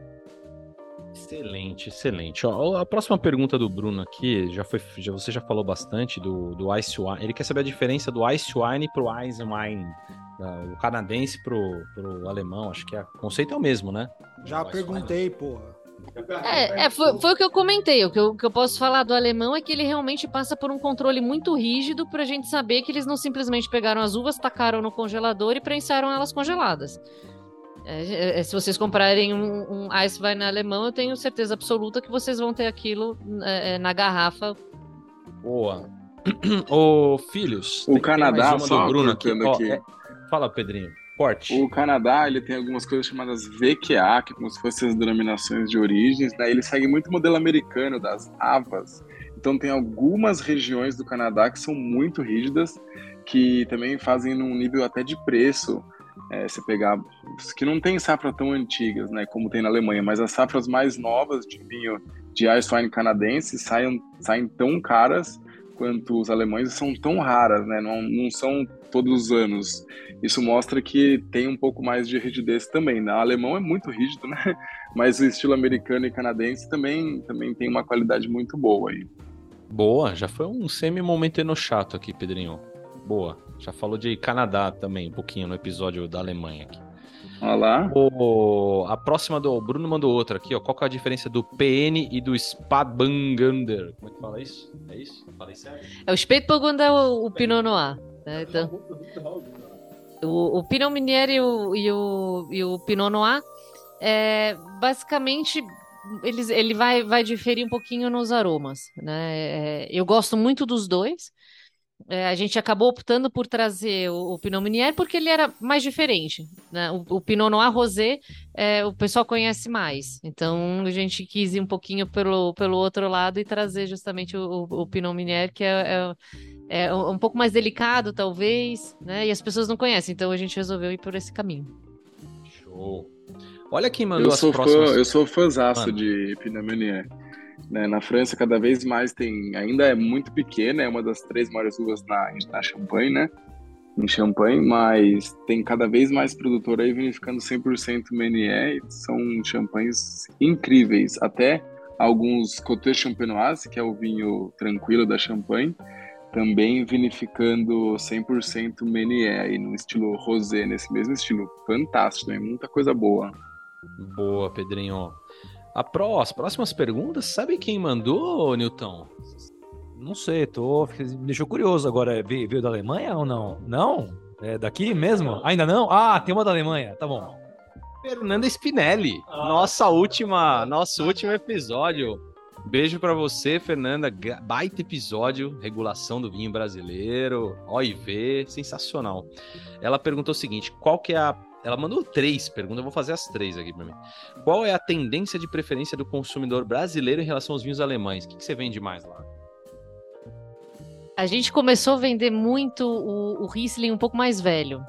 Excelente, excelente. Ó, a próxima pergunta do Bruno aqui, já foi, já, você já falou bastante do, do Ice Wine. Ele quer saber a diferença do Ice Wine pro Ice Wine, o canadense pro, pro alemão. Acho que é, o conceito é o mesmo, né? Já perguntei, porra. É, é foi, foi, o que eu comentei. O que eu, que eu posso falar do alemão é que ele realmente passa por um controle muito rígido para a gente saber que eles não simplesmente pegaram as uvas, tacaram no congelador e prensaram elas congeladas. É, é, é, se vocês comprarem um, um Ice Wine alemão, eu tenho certeza absoluta que vocês vão ter aquilo é, é na garrafa. Boa. Ô, filhos. O Canadá, só do Bruno aqui. aqui. É, fala, Pedrinho. O Canadá, ele tem algumas coisas chamadas VQA, que como se fossem as denominações de origens, né? Ele segue muito o modelo americano das AVAs. Então tem algumas regiões do Canadá que são muito rígidas, que também fazem num nível até de preço é, você pegar que não tem safra tão antigas, né, como tem na Alemanha, mas as safras mais novas de vinho de wine canadense saem, saem tão caras quanto os alemães são tão raras, né, não, não são todos os anos. Isso mostra que tem um pouco mais de rigidez também. Né? O alemão é muito rígido, né? Mas o estilo americano e canadense também, também tem uma qualidade muito boa aí. Boa, já foi um semi-momenteno chato aqui, Pedrinho. Boa. Já falou de Canadá também, um pouquinho no episódio da Alemanha aqui. Olha lá. O, a próxima do o Bruno mandou outra aqui, ó. Qual que é a diferença do PN e do Spätburgunder? Como é que fala isso? É isso? Falei certo? É o Spätburgunder é o, o Pinot Noir. Né? Então, o, o Pinot Meunier e o, e o, e o Pinot Noir, é, basicamente, eles, ele vai, vai diferir um pouquinho nos aromas. Né? É, eu gosto muito dos dois é, a gente acabou optando por trazer o, o, Pinot Meunier porque ele era mais diferente. Né? O, o Pinot Noir Rosé é, o pessoal conhece mais. Então a gente quis ir um pouquinho pelo, pelo outro lado e trazer justamente o, o, o Pinot Meunier, que é, é, é, um pouco mais delicado, talvez, né? e as pessoas não conhecem. Então a gente resolveu ir por esse caminho. Show! Olha quem mandou eu as sou próximas... Fã, eu sou fãzaço de Pinot Meunier. Né? Na França, cada vez mais tem. Ainda é muito pequena, é uma das três maiores uvas na, na Champagne, né? Em Champagne, mas tem cada vez mais produtor aí vinificando 100% Meunier. São champanhes incríveis. Até alguns Côte Champenoise, que é o vinho tranquilo da Champagne, também vinificando 100% Meunier aí no estilo rosé, nesse mesmo estilo. Fantástico, é muita coisa boa. Boa, Pedrinho. A pró, as próximas perguntas, sabe quem mandou, Newton? Não sei, tô. Me deixou curioso agora. Veio, veio da Alemanha ou não? Não? É daqui mesmo? Ainda não? Ah, tem uma da Alemanha, tá bom. Fernanda Spinelli, ah. nossa última, nosso último episódio. Beijo para você, Fernanda. Baita episódio, regulação do vinho brasileiro, OIV, sensacional. Ela perguntou o seguinte: qual que é a ela mandou três perguntas, eu vou fazer as três aqui para mim. Qual é a tendência de preferência do consumidor brasileiro em relação aos vinhos alemães? O que, que você vende mais lá? A gente começou a vender muito o, o Riesling um pouco mais velho.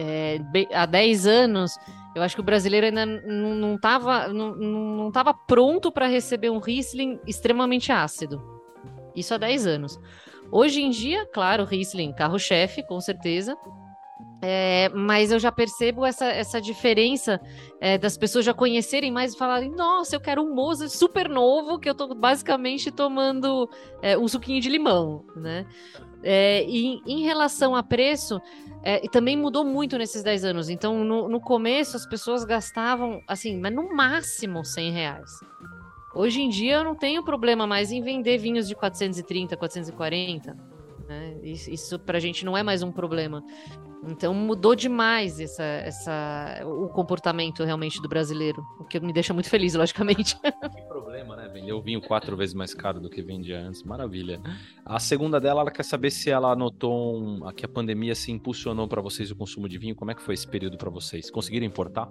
É, há 10 anos, eu acho que o brasileiro ainda não estava não, não pronto para receber um Riesling extremamente ácido. Isso há 10 anos. Hoje em dia, claro, Riesling, carro-chefe, com certeza. É, mas eu já percebo essa, essa diferença é, das pessoas já conhecerem mais e falarem: nossa, eu quero um moça super novo que eu tô basicamente tomando é, um suquinho de limão, né? É, e em relação a preço, é, também mudou muito nesses 10 anos. Então, no, no começo, as pessoas gastavam, assim, mas no máximo 100 reais. Hoje em dia, eu não tenho problema mais em vender vinhos de 430, 440. Né? Isso, para a gente não é mais um problema. Então mudou demais essa, essa, o comportamento realmente do brasileiro, o que me deixa muito feliz, logicamente. Que problema, né? Vender o vinho quatro vezes mais caro do que vendia antes, maravilha. A segunda dela, ela quer saber se ela notou um, que a pandemia se impulsionou para vocês o consumo de vinho. Como é que foi esse período para vocês? Conseguiram importar?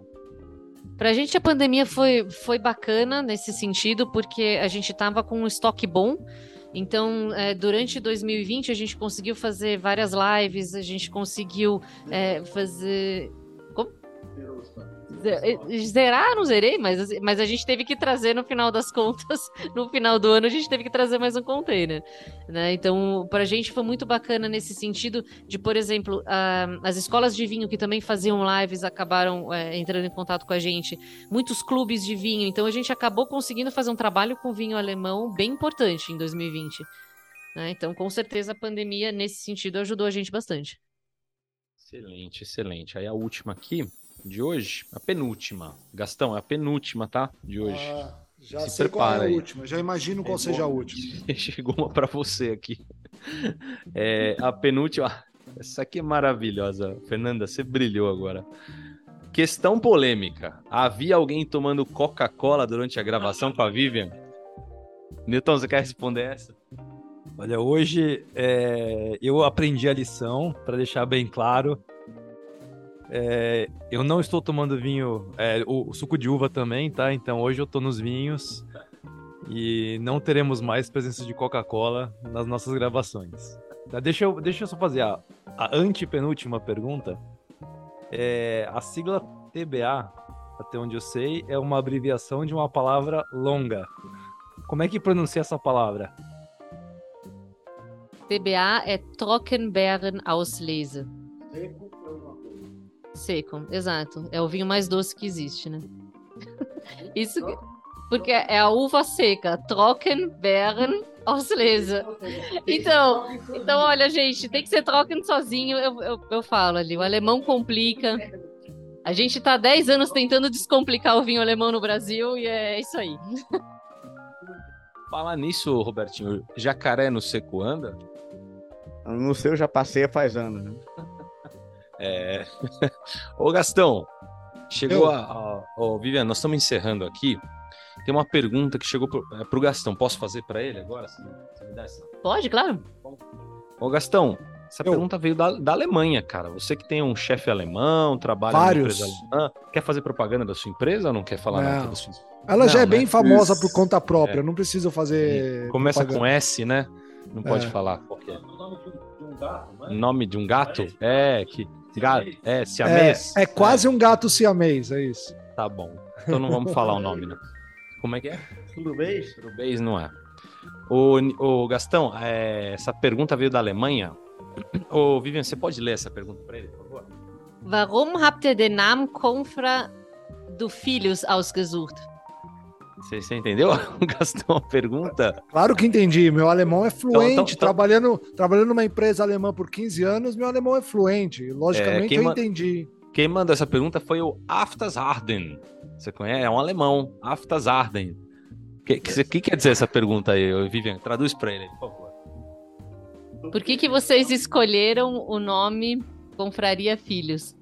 Para a gente a pandemia foi, foi bacana nesse sentido, porque a gente estava com um estoque bom. Então, é, durante 2020, a gente conseguiu fazer várias lives, a gente conseguiu é, fazer. Como? Zerar, não zerei, mas, mas a gente teve que trazer no final das contas, no final do ano, a gente teve que trazer mais um container. Né? Então, para a gente foi muito bacana nesse sentido de, por exemplo, uh, as escolas de vinho que também faziam lives acabaram uh, entrando em contato com a gente, muitos clubes de vinho. Então, a gente acabou conseguindo fazer um trabalho com vinho alemão bem importante em 2020. Né? Então, com certeza, a pandemia, nesse sentido, ajudou a gente bastante. Excelente, excelente. Aí a última aqui de hoje, a penúltima. Gastão, é a penúltima, tá? De hoje. Ah, já Se sei qual é a aí. última, já imagino qual é seja a última. Chegou uma para você aqui. É, a penúltima. Essa aqui é maravilhosa. Fernanda, você brilhou agora. Questão polêmica. Havia alguém tomando Coca-Cola durante a gravação com a Vivian? Newton, você quer responder essa? Olha, hoje é, eu aprendi a lição, para deixar bem claro. É, eu não estou tomando vinho, é, o, o, suco de uva também, tá? Então hoje eu estou nos vinhos e não teremos mais presença de Coca-Cola nas nossas gravações. Tá, deixa, eu, deixa eu só fazer a, a antepenúltima pergunta. É, a sigla TBA, até onde eu sei, é uma abreviação de uma palavra longa. Como é que pronuncia essa palavra? TBA é Trockenbeeren Auslese. Seco, exato. É o vinho mais doce que existe, né? Isso porque é a uva seca, Trocken, Beeren, Auslese. Então, então, olha, gente, tem que ser Trocken sozinho, eu, eu, eu falo ali. O alemão complica. A gente tá há 10 anos tentando descomplicar o vinho alemão no Brasil e é isso aí. Falar nisso, Robertinho, jacaré no seco anda? No seu já passei faz anos, né? É... Ô Gastão, chegou Eu... a, a... Ô, Viviane, nós estamos encerrando aqui. Tem uma pergunta que chegou pro, é, pro Gastão. Posso fazer para ele agora? Você me dá essa? Pode, claro. Ô Gastão, essa Eu... pergunta veio da, da Alemanha, cara. Você que tem um chefe alemão, trabalha Vários. empresa alemã, quer fazer propaganda da sua empresa ou não quer falar não. nada da sua Ela não, já é bem né? famosa Isso. por conta própria, é. não precisa fazer. Começa propaganda. com S, né? Não pode é. falar qual é. Nome de um gato? É, que Gato, é, siamês? É, é quase é. um gato siamês, é isso. Tá bom. Então não vamos falar o nome, né? Como é que é? Surubês? Surubês não é. O, o Gastão, é, essa pergunta veio da Alemanha. Ô, Vivian, você pode ler essa pergunta para ele, por favor? Warum habt ihr den Namen Confra do Filhos ausgesucht? Você, você entendeu? Gastou uma pergunta? Claro que entendi. Meu alemão é fluente. Então, então, trabalhando, trabalhando numa empresa alemã por 15 anos, meu alemão é fluente. Logicamente, é, eu entendi. Quem mandou essa pergunta foi o Aftasarden. Você conhece? É um alemão. Aftasarden. O que, que, que, quer dizer essa pergunta aí, Vivian? Traduz para ele, por favor. Por que, que vocês escolheram o nome Confraria Filhos?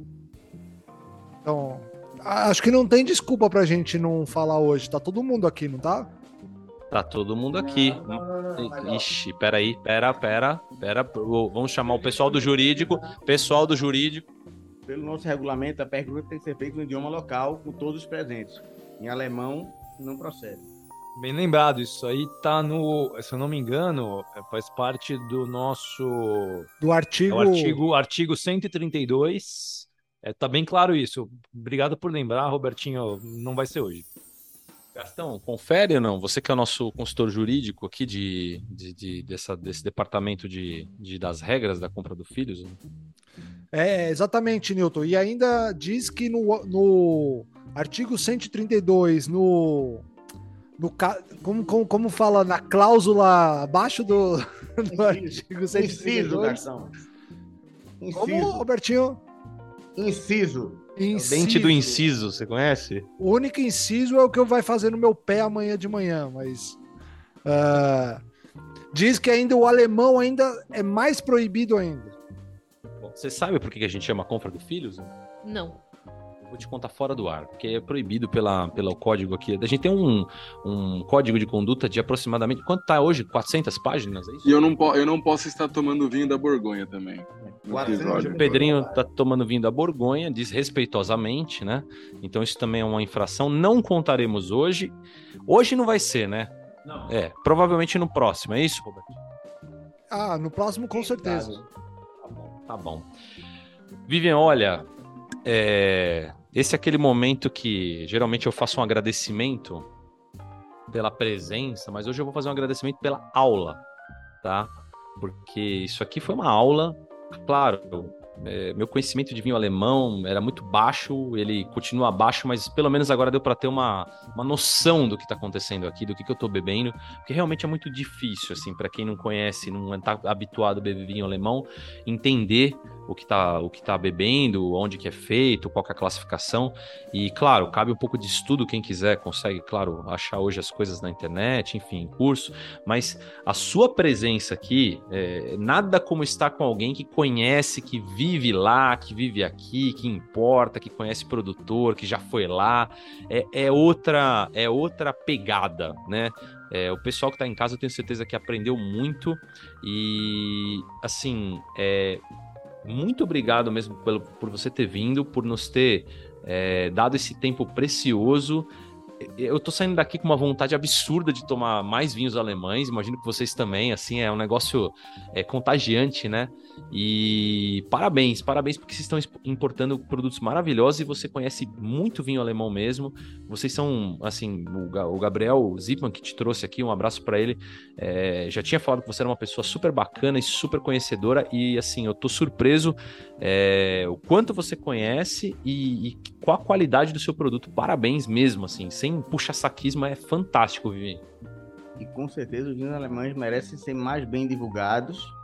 Então, Acho que não tem desculpa pra gente não falar hoje. Tá todo mundo aqui, não tá? Tá todo mundo aqui. Ixi, peraí, pera, pera, pera. Vamos chamar o pessoal do jurídico. Pessoal do jurídico. Pelo nosso regulamento, a pergunta tem que ser feita no idioma local, com todos os presentes. Em alemão, não procede. Bem lembrado, isso aí tá no, se eu não me engano, faz parte do nosso do artigo é artigo artigo 132 é, tá bem claro isso. Obrigado por lembrar, Robertinho. Não vai ser hoje. Gastão, confere ou não? Você que é o nosso consultor jurídico aqui de, de, de dessa, desse departamento de, de, das regras da compra do filhos. É, exatamente, Newton. E ainda diz que no, no artigo 132, no. no como, como, como fala na cláusula abaixo do, do artigo 132. Inciso, Garção. Inciso. Como, Robertinho? Inciso. Inciso. Dente do inciso, você conhece? O único inciso é o que eu vai fazer no meu pé amanhã de manhã, mas. Uh, diz que ainda o alemão ainda é mais proibido ainda. Bom, você sabe por que a gente chama compra do filhos? Não. Vou te contar fora do ar, porque é proibido pela, pelo código aqui. A gente tem um, um código de conduta de aproximadamente. Quanto tá hoje? 400 páginas? É e eu não, eu não posso estar tomando vinho da Borgonha também. O Pedrinho tá tomando vinho da Borgonha, desrespeitosamente, né? Então isso também é uma infração. Não contaremos hoje. Hoje não vai ser, né? Não. É, provavelmente no próximo, é isso, Roberto? Ah, no próximo com certeza. Tá bom. Tá bom. Vivian, olha, é, esse é aquele momento que geralmente eu faço um agradecimento pela presença, mas hoje eu vou fazer um agradecimento pela aula, tá? Porque isso aqui foi uma aula, claro, é, meu conhecimento de vinho alemão era muito baixo, ele continua baixo, mas pelo menos agora deu para ter uma, uma noção do que está acontecendo aqui, do que, que eu estou bebendo, porque realmente é muito difícil, assim, para quem não conhece, não está habituado a beber vinho alemão, entender o que está o que tá bebendo, onde que é feito, qual que é a classificação. E claro, cabe um pouco de estudo quem quiser, consegue, claro, achar hoje as coisas na internet, enfim, curso, mas a sua presença aqui, é, nada como estar com alguém que conhece, que vive lá, que vive aqui, que importa, que conhece produtor, que já foi lá, é, é outra é outra pegada, né? É, o pessoal que está em casa, eu tenho certeza que aprendeu muito e, assim, é, muito obrigado mesmo pelo, por você ter vindo, por nos ter é, dado esse tempo precioso. Eu tô saindo daqui com uma vontade absurda de tomar mais vinhos alemães, imagino que vocês também, assim, é um negócio é, contagiante, né? E parabéns, parabéns porque vocês estão importando produtos maravilhosos e você conhece muito vinho alemão mesmo. Vocês são, assim, o Gabriel Zipman que te trouxe aqui, um abraço para ele. É, já tinha falado que você era uma pessoa super bacana e super conhecedora e, assim, eu tô surpreso é, o quanto você conhece e, e, qual a qualidade do seu produto. Parabéns mesmo, assim, sem puxa-saquismo, é fantástico, Vivi. E com certeza os vinhos alemães merecem ser mais bem divulgados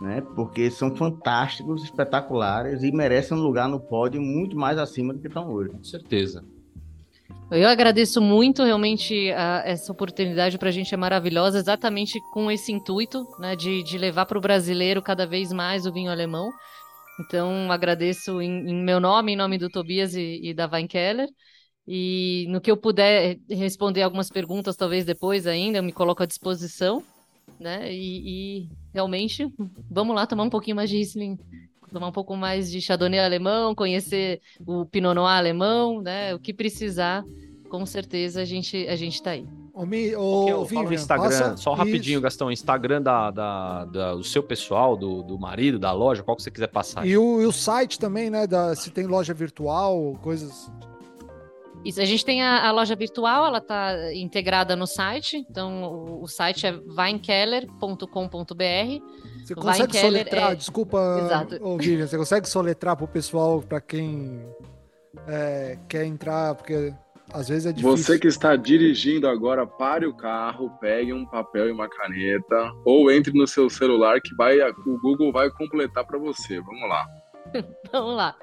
né? Porque são fantásticos, espetaculares e merecem um lugar no pódio muito mais acima do que estão hoje. Com certeza. Eu agradeço muito, realmente, a, essa oportunidade para a gente é maravilhosa, exatamente com esse intuito, né, de, de levar para o brasileiro cada vez mais o vinho alemão. Então, agradeço em, em meu nome, em nome do Tobias e, e da Weinkeller. E no que eu puder responder algumas perguntas, talvez depois ainda, eu me coloco à disposição né? E, e, realmente, vamos lá tomar um pouquinho mais de Riesling, tomar um pouco mais de Chardonnay alemão, conhecer o Pinot Noir alemão, né? O que precisar, com certeza a gente a gente tá aí. O, mi, o, Vivian, Instagram, passa... só rapidinho, Isso. Gastão, Instagram da, da, da, do seu pessoal, do, do marido, da loja, qual que você quiser passar. E o, e o site também, né? Da, se tem loja virtual, coisas isso, a gente tem a, a loja virtual, ela está integrada no site, então o, o site é weinkeller.com.br. Você consegue soletrar, é... desculpa, Exato. Vivian, você consegue soletrar para o pessoal, para quem é, quer entrar, porque às vezes é difícil. Você que está dirigindo agora, pare o carro, pegue um papel e uma caneta, ou entre no seu celular que vai, o Google vai completar para você. Vamos lá. Vamos lá.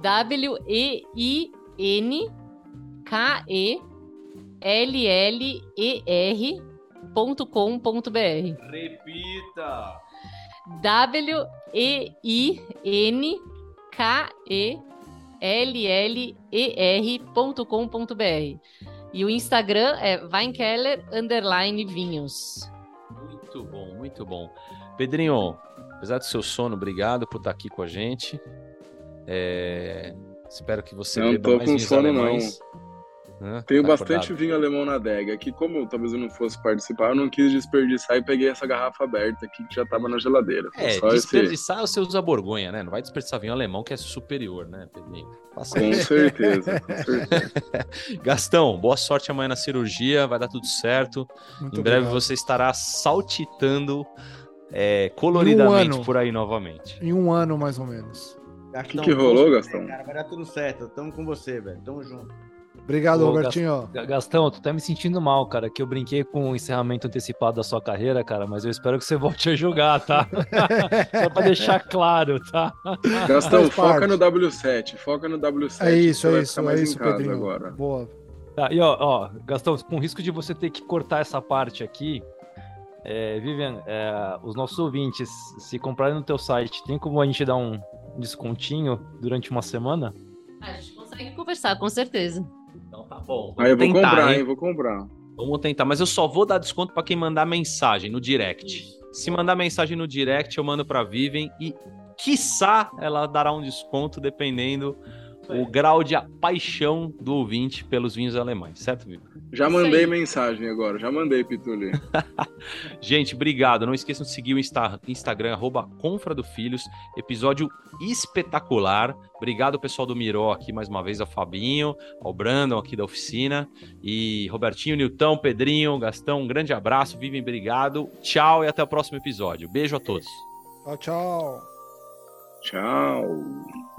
W-E-I-N K-E-L-L-E-R.com.br. Repita! W-E-I-N-K-E-L-L-E-R.com.br. E o Instagram é Weinkeller Underline Vinhos. Muito bom, muito bom. Pedrinho, apesar do seu sono, obrigado por estar aqui com a gente. É... Espero que você não beba tô mais com sono, alemães. não. Né? Tenho tá bastante acordado. vinho alemão na adega. Que como talvez eu não fosse participar, eu não quis desperdiçar e peguei essa garrafa aberta aqui que já estava na geladeira. É, desperdiçar esse... você usa borgonha, né? Não vai desperdiçar vinho alemão que é superior, né, Pedrinho? com certeza, com certeza. Gastão, boa sorte amanhã na cirurgia, vai dar tudo certo. Muito em breve obrigado. você estará saltitando é, coloridamente um por aí novamente. Em um ano, mais ou menos. O que, que rolou, Gastão? Cara, vai dar tudo certo. Tamo com você, velho. Tamo junto. Obrigado, Ô, Robertinho. Gastão, tu tá me sentindo mal, cara, que eu brinquei com o encerramento antecipado da sua carreira, cara, mas eu espero que você volte a jogar, tá? Só pra deixar claro, tá? Gastão, foca no W7, foca no W7. É isso, é isso, é isso, Pedrinho. Agora. Boa. Tá, e ó, ó, Gastão, com risco de você ter que cortar essa parte aqui, é, Vivian, é, os nossos ouvintes, se comprarem no teu site, tem como a gente dar um descontinho durante uma semana? A gente consegue conversar, com certeza. Então tá bom. Aí eu vou tentar, comprar, hein? Vou comprar. Vamos tentar, mas eu só vou dar desconto para quem mandar mensagem no direct. Se mandar mensagem no direct, eu mando para Vivian e quiçá ela dará um desconto dependendo o grau de paixão do ouvinte pelos vinhos alemães, certo, Vitor? Já mandei mensagem agora, já mandei, Pituli. Gente, obrigado. Não esqueçam de seguir o Insta Instagram, arroba Confra do Filhos. Episódio espetacular. Obrigado, pessoal do Miró aqui mais uma vez, ao Fabinho, ao Brandon aqui da oficina. E Robertinho, Nilton, Pedrinho, Gastão, um grande abraço. Vivem, obrigado. Tchau e até o próximo episódio. Beijo a todos. Tchau, tchau. Tchau.